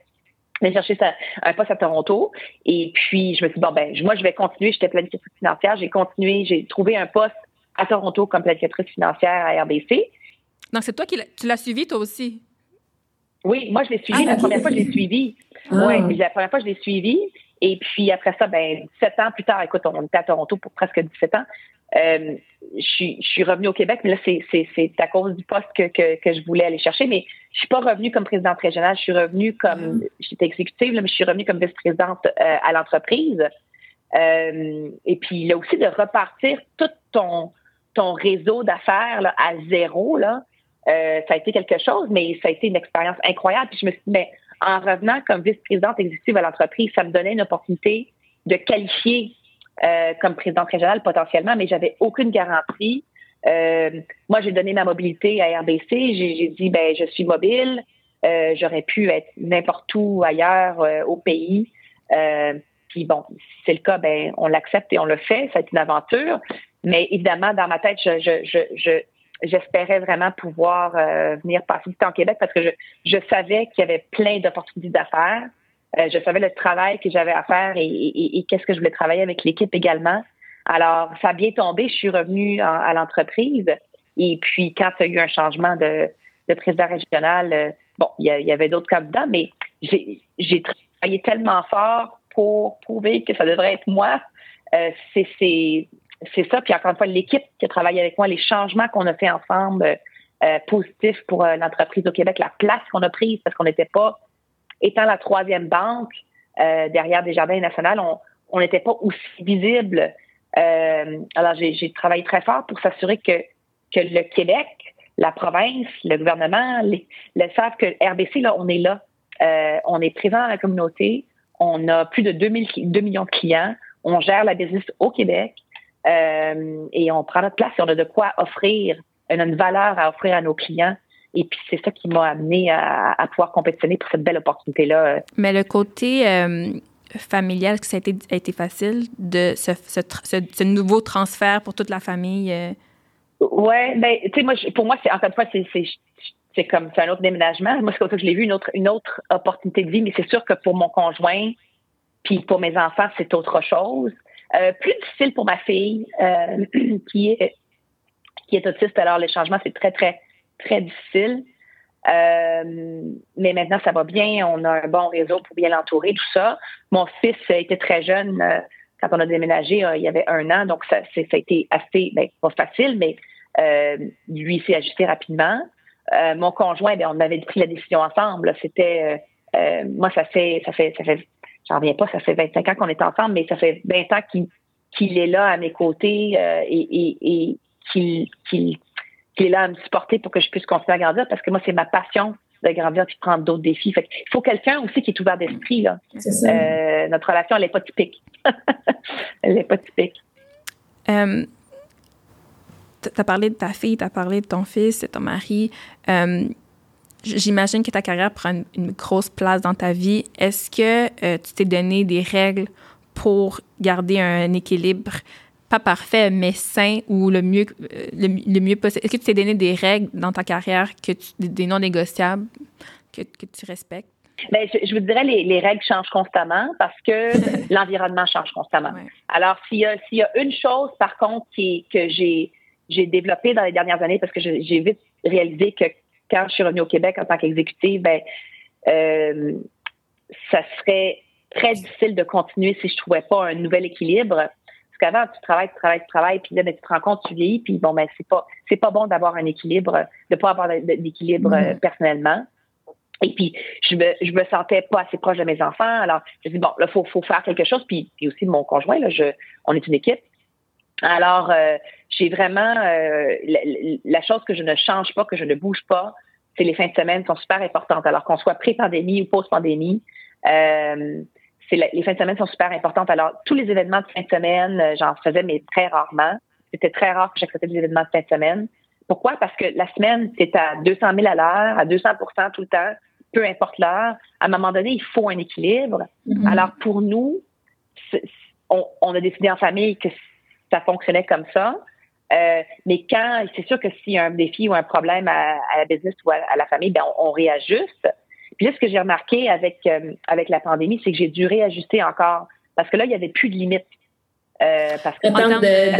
vais chercher un poste à Toronto. Et puis, je me suis dit, bon, ben, moi, je vais continuer. J'étais planificatrice financière. J'ai continué. J'ai trouvé un poste à Toronto comme planificatrice financière à RBC. Donc, c'est toi qui l'as suivi, toi aussi? Oui, moi, je l'ai suivi. Ah, la première fois, je l'ai suivi. Ah. Oui, la première fois, je l'ai suivi. Et puis après ça, ben 17 ans plus tard, écoute, on était à Toronto pour presque 17 ans. Euh, je, suis, je suis revenue au Québec, mais là, c'est à cause du poste que, que, que, je voulais aller chercher. Mais je suis pas revenue comme présidente régionale, je suis revenue comme, mm. j'étais exécutive, là, mais je suis revenue comme vice-présidente euh, à l'entreprise. Euh, et puis là aussi, de repartir tout ton, ton réseau d'affaires à zéro, là, euh, ça a été quelque chose, mais ça a été une expérience incroyable. Puis je me suis dit, mais en revenant comme vice-présidente exécutive à l'entreprise, ça me donnait une opportunité de qualifier euh, comme présidente régionale potentiellement, mais j'avais aucune garantie. Euh, moi, j'ai donné ma mobilité à RBC. J'ai dit, ben, je suis mobile. Euh, j'aurais pu être n'importe où ailleurs au pays. puis bon, si c'est le cas, ben, on l'accepte et on le fait. Ça a été une aventure. Mais évidemment, dans ma tête, je, je, je, j'espérais vraiment pouvoir euh, venir passer du temps au Québec parce que je, je savais qu'il y avait plein d'opportunités d'affaires. Euh, je savais le travail que j'avais à faire et, et, et qu'est-ce que je voulais travailler avec l'équipe également. Alors, ça a bien tombé. Je suis revenue à l'entreprise. Et puis, quand il y a eu un changement de, de président régional, euh, bon, il y, y, avait d'autres candidats, mais j'ai travaillé tellement fort pour prouver que ça devrait être moi. Euh, c'est c'est ça. Puis encore une fois, l'équipe qui a travaillé avec moi, les changements qu'on a fait ensemble euh, positifs pour euh, l'entreprise au Québec, la place qu'on a prise parce qu'on n'était pas, étant la troisième banque euh, derrière Desjardins National, on n'était pas aussi visible. Euh, alors j'ai travaillé très fort pour s'assurer que, que le Québec, la province, le gouvernement, les, le savent que RBC, là, on est là. Euh, on est présent dans la communauté. On a plus de 2, 2 millions de clients. On gère la business au Québec. Euh, et on prend notre place et on a de quoi offrir, on a une valeur à offrir à nos clients. Et puis c'est ça qui m'a amené à, pouvoir compétitionner pour cette belle opportunité-là. Mais le côté euh, familial, est-ce que ça a été, a été facile de ce, ce, nouveau transfert pour toute la famille? Euh? Ouais, ben tu sais moi pour moi c'est encore une fois c'est c'est comme c'est un autre déménagement. Moi c'est comme ça que je l'ai vu une autre une autre opportunité de vie, mais c'est sûr que pour mon conjoint puis pour mes enfants c'est autre chose. Euh, plus difficile pour ma fille euh, <clears throat> qui est qui est autiste. Alors le changement c'est très très très difficile. Euh, mais maintenant ça va bien. On a un bon réseau pour bien l'entourer tout ça. Mon fils était très jeune quand on a déménagé. il y avait un an, donc ça, ça a été assez ben, pas facile, mais lui s'est ajusté rapidement. mon conjoint, ben, on avait pris la décision ensemble. C'était moi ça fait ça fait ça fait j'en reviens pas, ça fait 25 ans qu'on est ensemble, mais ça fait 20 ans qu'il est là à mes côtés euh, et, et, qu'il est là à me supporter pour que je puisse continuer à grandir parce que moi, c'est ma passion de grandir de prendre d'autres défis. Fait il faut quelqu'un aussi qui est ouvert d'esprit. Là. Euh, notre relation, elle n'est pas typique. <laughs> elle n'est pas typique. Euh, tu as parlé de ta fille, tu as parlé de ton fils, de ton mari. Euh, J'imagine que ta carrière prend une, grosse place dans ta vie. Est-ce que euh, tu t'es donné des règles pour garder un équilibre, pas parfait, mais sain ou le mieux, euh, le, mieux possible? Est-ce que tu t'es donné des règles dans ta carrière, que des non négociables que, que tu respectes? Bien, je, je, vous dirais les, les règles changent constamment parce que <laughs> l'environnement change constamment. Alors, s'il y, a, s'il y a une chose, par contre, qui, que j'ai, j'ai développé dans les dernières années, parce que j'ai vite réalisé que quand je suis revenue au Québec en tant qu'exécutive, ben, euh, ça serait très difficile de continuer si je trouvais pas un nouvel équilibre. Parce qu'avant, tu travailles, tu travailles, tu travailles, puis là, ben, tu te rends compte, tu vieillis, puis bon, ben, c'est pas, c'est pas bon d'avoir un équilibre, de pas avoir d'équilibre mm-hmm. euh, personnellement. Et puis, je me, je me sentais pas assez proche de mes enfants. Alors, je me dis, bon, là, faut, faut faire quelque chose. Puis, puis aussi, mon conjoint, là, je, on est une équipe. Alors, euh, j'ai vraiment euh, la, chose que je ne change pas, que je ne bouge pas, c'est les fins de semaine sont super importantes. Alors qu'on soit pré-pandémie ou post-pandémie, euh, les fins de semaine sont super importantes. Alors tous les événements de fin de semaine, euh, j'en faisais mais très rarement. C'était très rare que j'acceptais des événements de fin de semaine. Pourquoi? Parce que la semaine c'est à 200 000 à l'heure, à 200% tout le temps, peu importe l'heure. À un moment donné, il faut un équilibre. Mm-hmm. Alors pour nous, on, on a décidé en famille que ça fonctionnait comme ça. Euh, mais quand, c'est sûr que s'il y a un défi ou un problème à, la business ou à, la famille, ben on, réajuste. Puis là, ce que j'ai remarqué avec, euh, avec la pandémie, c'est que j'ai dû réajuster encore parce que là, il n'y avait plus de limite. Euh, parce que en, termes de,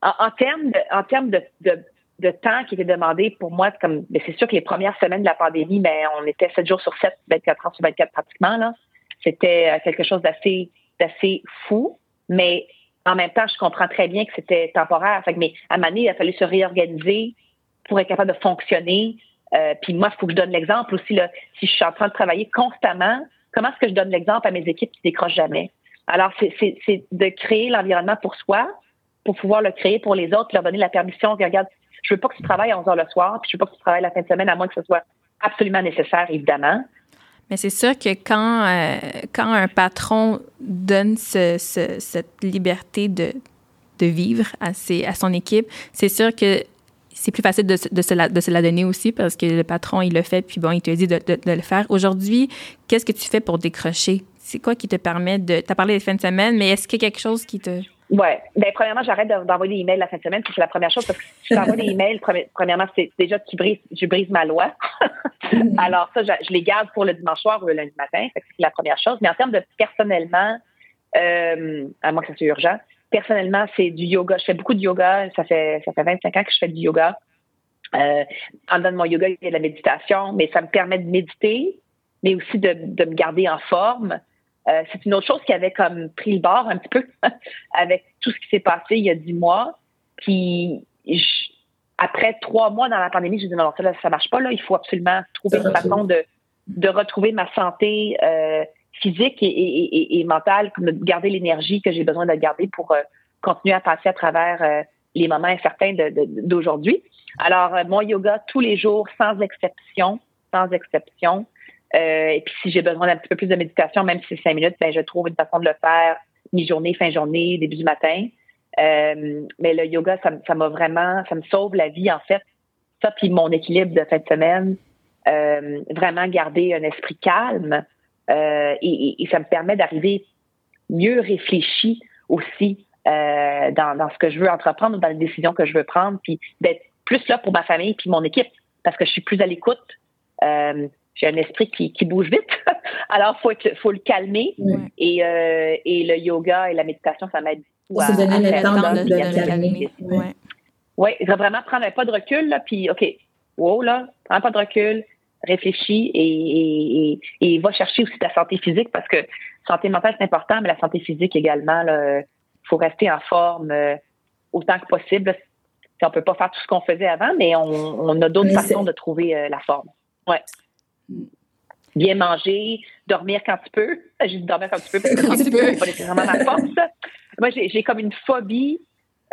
en, termes de, en termes de, de, temps qui était demandé pour moi, comme c'est sûr que les premières semaines de la pandémie, mais on était 7 jours sur 7, 24 heures sur 24 pratiquement. là. C'était quelque chose d'assez d'assez fou, mais en même temps, je comprends très bien que c'était temporaire. Fait mais à donné, il a fallu se réorganiser pour être capable de fonctionner. Euh, puis moi, il faut que je donne l'exemple aussi. Là, si je suis en train de travailler constamment, comment est-ce que je donne l'exemple à mes équipes qui décrochent jamais? Alors, c'est de créer l'environnement pour soi, pour pouvoir le créer pour les autres, leur donner la permission. regarde, je veux pas que tu travailles à 11 heures le soir, puis je veux pas que tu travailles la fin de semaine, à moins que ce soit absolument nécessaire, évidemment. Mais c'est sûr que quand, euh, quand un patron donne ce, cette liberté de, de vivre à, ses, à son équipe, c'est sûr que c'est plus facile de, de, se la, de se donner aussi parce que le patron, il le fait, puis bon, il te dit de, de, de le faire. Aujourd'hui, qu'est-ce que tu fais pour décrocher? C'est quoi qui te permet de... Tu as parlé des fins de semaine, mais est-ce qu'il y a quelque chose qui te... Oui. Bien, premièrement, j'arrête d'envoyer des emails la fin de semaine, c'est la première chose, parce que si j'envoie des emails, premièrement, c'est déjà tu brises, tu brises ma loi. <laughs> Alors, ça, je, les garde pour le dimanche soir ou le lundi matin. C'est la première chose. Mais en termes de personnellement, euh, à moins que ça soit urgent, personnellement, c'est du yoga. Je fais beaucoup de yoga. Ça fait, ça fait 25 ans que je fais du yoga. Euh, en dedans de mon yoga, il y a de la méditation, mais ça me permet de méditer, mais aussi de, de me garder en forme. Euh, c'est une autre chose qui avait comme pris le bord un petit peu <laughs> avec tout ce qui s'est passé il y a dix mois. Puis après trois mois dans la pandémie, je me dit non, ça, ça marche pas. Là, il faut absolument trouver une façon de, de retrouver ma santé euh, physique et, et, et, mentale, de garder l'énergie que j'ai besoin de garder pour euh, continuer à passer à travers les moments incertains d'aujourd'hui. Alors, mon yoga tous les jours, sans exception, sans exception. Euh, et puis si j'ai besoin d'un petit peu plus de méditation, même si c'est cinq minutes, ben je trouve une façon de le faire mi-journée, fin journée, début du matin. Euh, mais le yoga, ça m'a vraiment, ça me sauve la vie en fait. Ça puis mon équilibre de fin de semaine, euh, vraiment garder un esprit calme et, ça me permet d'arriver mieux réfléchi aussi dans, dans ce que je veux entreprendre dans les décisions que je veux prendre, puis d'être plus là pour ma famille puis mon équipe parce que je suis plus à l'écoute. Euh, j'ai un esprit qui, qui bouge vite. <laughs> Alors, faut faut le calmer. Et, euh, et le yoga et la méditation, ça m'aide beaucoup à, donner le temps de, le calmer. Oui, vraiment prendre un pas de recul, là, puis OK, wow, là, prends un pas de recul, réfléchis et, et, et, va chercher aussi ta santé physique parce que santé mentale, c'est important, mais la santé physique également, il faut rester en forme euh, autant que possible. On peut pas faire tout ce qu'on faisait avant, mais on, on a d'autres façons de trouver euh, la forme. Ouais. Bien manger, dormir quand tu peux. J'ai dit dormir quand tu peux parce que quand tu peux, c'est pas nécessairement ma force. Moi, j'ai comme une phobie.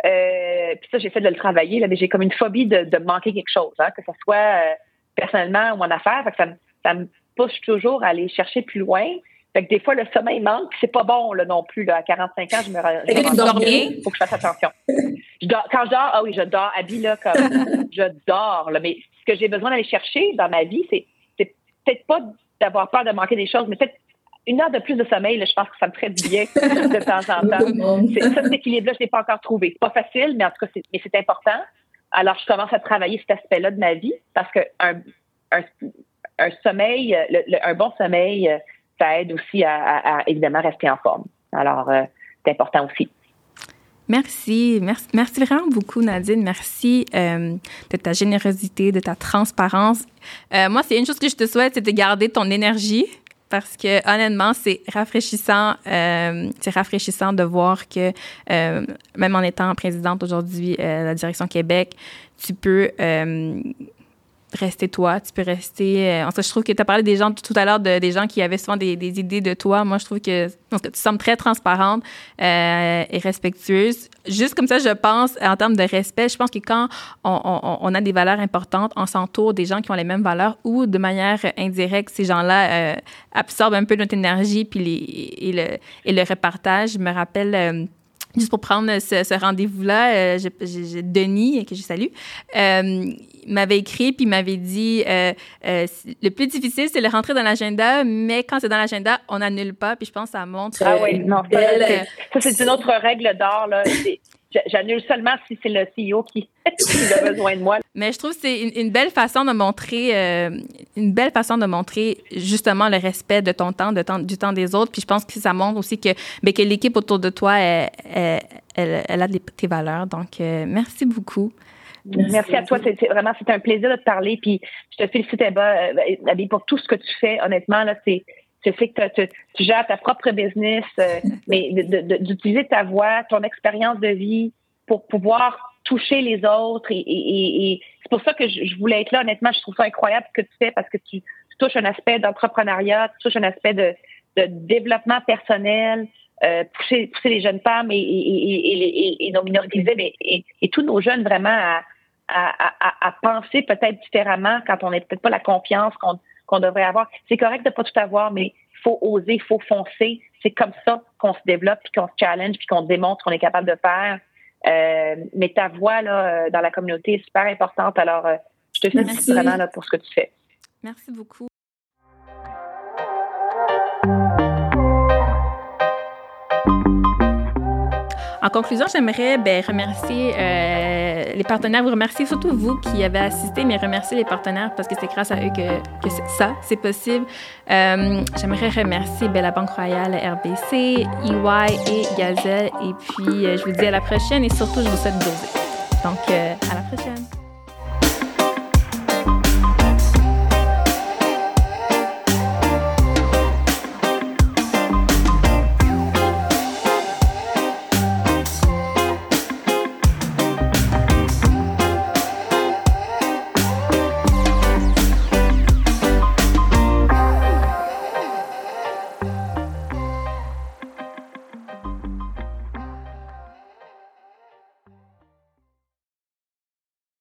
Euh, puis ça, j'ai fait de le travailler, là, mais j'ai comme une phobie de, de manquer quelque chose, hein, que ce soit euh, personnellement ou en affaires. ça, ça me pousse toujours à aller chercher plus loin. Fait que des fois, le sommeil manque, c'est pas bon là, non plus. Là. À 45 ans, je me, rends Il faut que je fasse attention. Je dors, quand je dors, ah oui, je dors, habille là, comme <laughs> je dors. Là, mais ce que j'ai besoin d'aller chercher dans ma vie, c'est peut-être pas d'avoir peur de manquer des choses, mais peut-être une heure de plus de sommeil, je pense que ça me ferait du bien de temps en temps. C'est, ça, cet équilibre-là, je ne l'ai pas encore trouvé. Pas facile, mais en tout cas, c'est, mais c'est important. Alors, je commence à travailler cet aspect-là de ma vie parce que un, un, sommeil, un bon sommeil, ça aide aussi à, évidemment rester en forme. Alors, euh, c'est important aussi. Merci. merci. Vraiment beaucoup, Nadine. Merci euh, de ta générosité, de ta transparence. Euh, moi, c'est une chose que je te souhaite, c'est de garder ton énergie parce que honnêtement, c'est rafraîchissant. Euh, c'est rafraîchissant de voir que même en étant présidente aujourd'hui de la direction Québec, tu peux rester toi, tu peux rester. Euh, en fait, je trouve que tu as parlé des gens tout à l'heure, de, des gens qui avaient souvent des, des, idées de toi. Moi, je trouve que, tu sembles très transparente euh, et respectueuse. Juste comme ça, je pense, en termes de respect, je pense que quand on, on, on a des valeurs importantes, on s'entoure des gens qui ont les mêmes valeurs ou de manière indirecte, ces gens-là euh, absorbent un peu notre énergie puis les, et, le, et le repartage. Je me rappelle. Euh, juste pour prendre ce, ce rendez-vous-là, euh, Denis, que je salue, euh, m'avait écrit puis m'avait dit euh, euh, le plus difficile, c'est le rentrer dans l'agenda, mais quand c'est dans l'agenda, on n'annule pas. Puis je pense que ça montre. Ah oui, non, ça, ça c'est une autre règle d'or. J'annule seulement si c'est le CEO <laughs> qui, a besoin de moi. Mais je trouve que c'est une, belle façon de montrer, euh, une belle façon de montrer justement le respect de ton temps, de temps, du temps des autres. Puis je pense que ça montre aussi que, ben, que l'équipe autour de toi, elle, elle, a des, tes valeurs. Donc, euh, merci beaucoup. Merci, à toi. C'est vraiment, c'est un plaisir de te parler. Puis je te félicite, euh, pour tout ce que tu fais. Honnêtement, là, c'est je sais que tu gères ta propre business, euh, <laughs> mais d'utiliser ta voix, ton expérience de vie pour pouvoir toucher les autres. Et, c'est pour ça que je, voulais être là. Honnêtement, je trouve ça incroyable ce que tu fais parce que tu, touches un aspect d'entrepreneuriat, tu touches un aspect de, développement personnel, euh, pousser, pousser les jeunes femmes et, et, nos minorités et, tous nos jeunes vraiment à, à, penser peut-être différemment quand on n'a peut-être pas la confiance qu'on qu'on devrait avoir. C'est correct de pas tout avoir, mais il faut oser, il faut foncer. C'est comme ça qu'on se développe, puis qu'on se challenge, puis qu'on démontre qu'on est capable de faire. Euh, mais ta voix là, euh, dans la communauté est super importante. Alors, euh, je te félicite vraiment là, pour ce que tu fais. Merci beaucoup. En conclusion, j'aimerais ben, remercier euh, les partenaires, vous remercier surtout vous qui avez assisté, mais remercier les partenaires parce que c'est grâce à eux que, ça, c'est possible. Euh, j'aimerais remercier ben, la Banque Royale, RBC, EY et Gazelle. Et puis, euh, je vous dis à la prochaine et surtout, je vous souhaite doser. Donc, à la prochaine.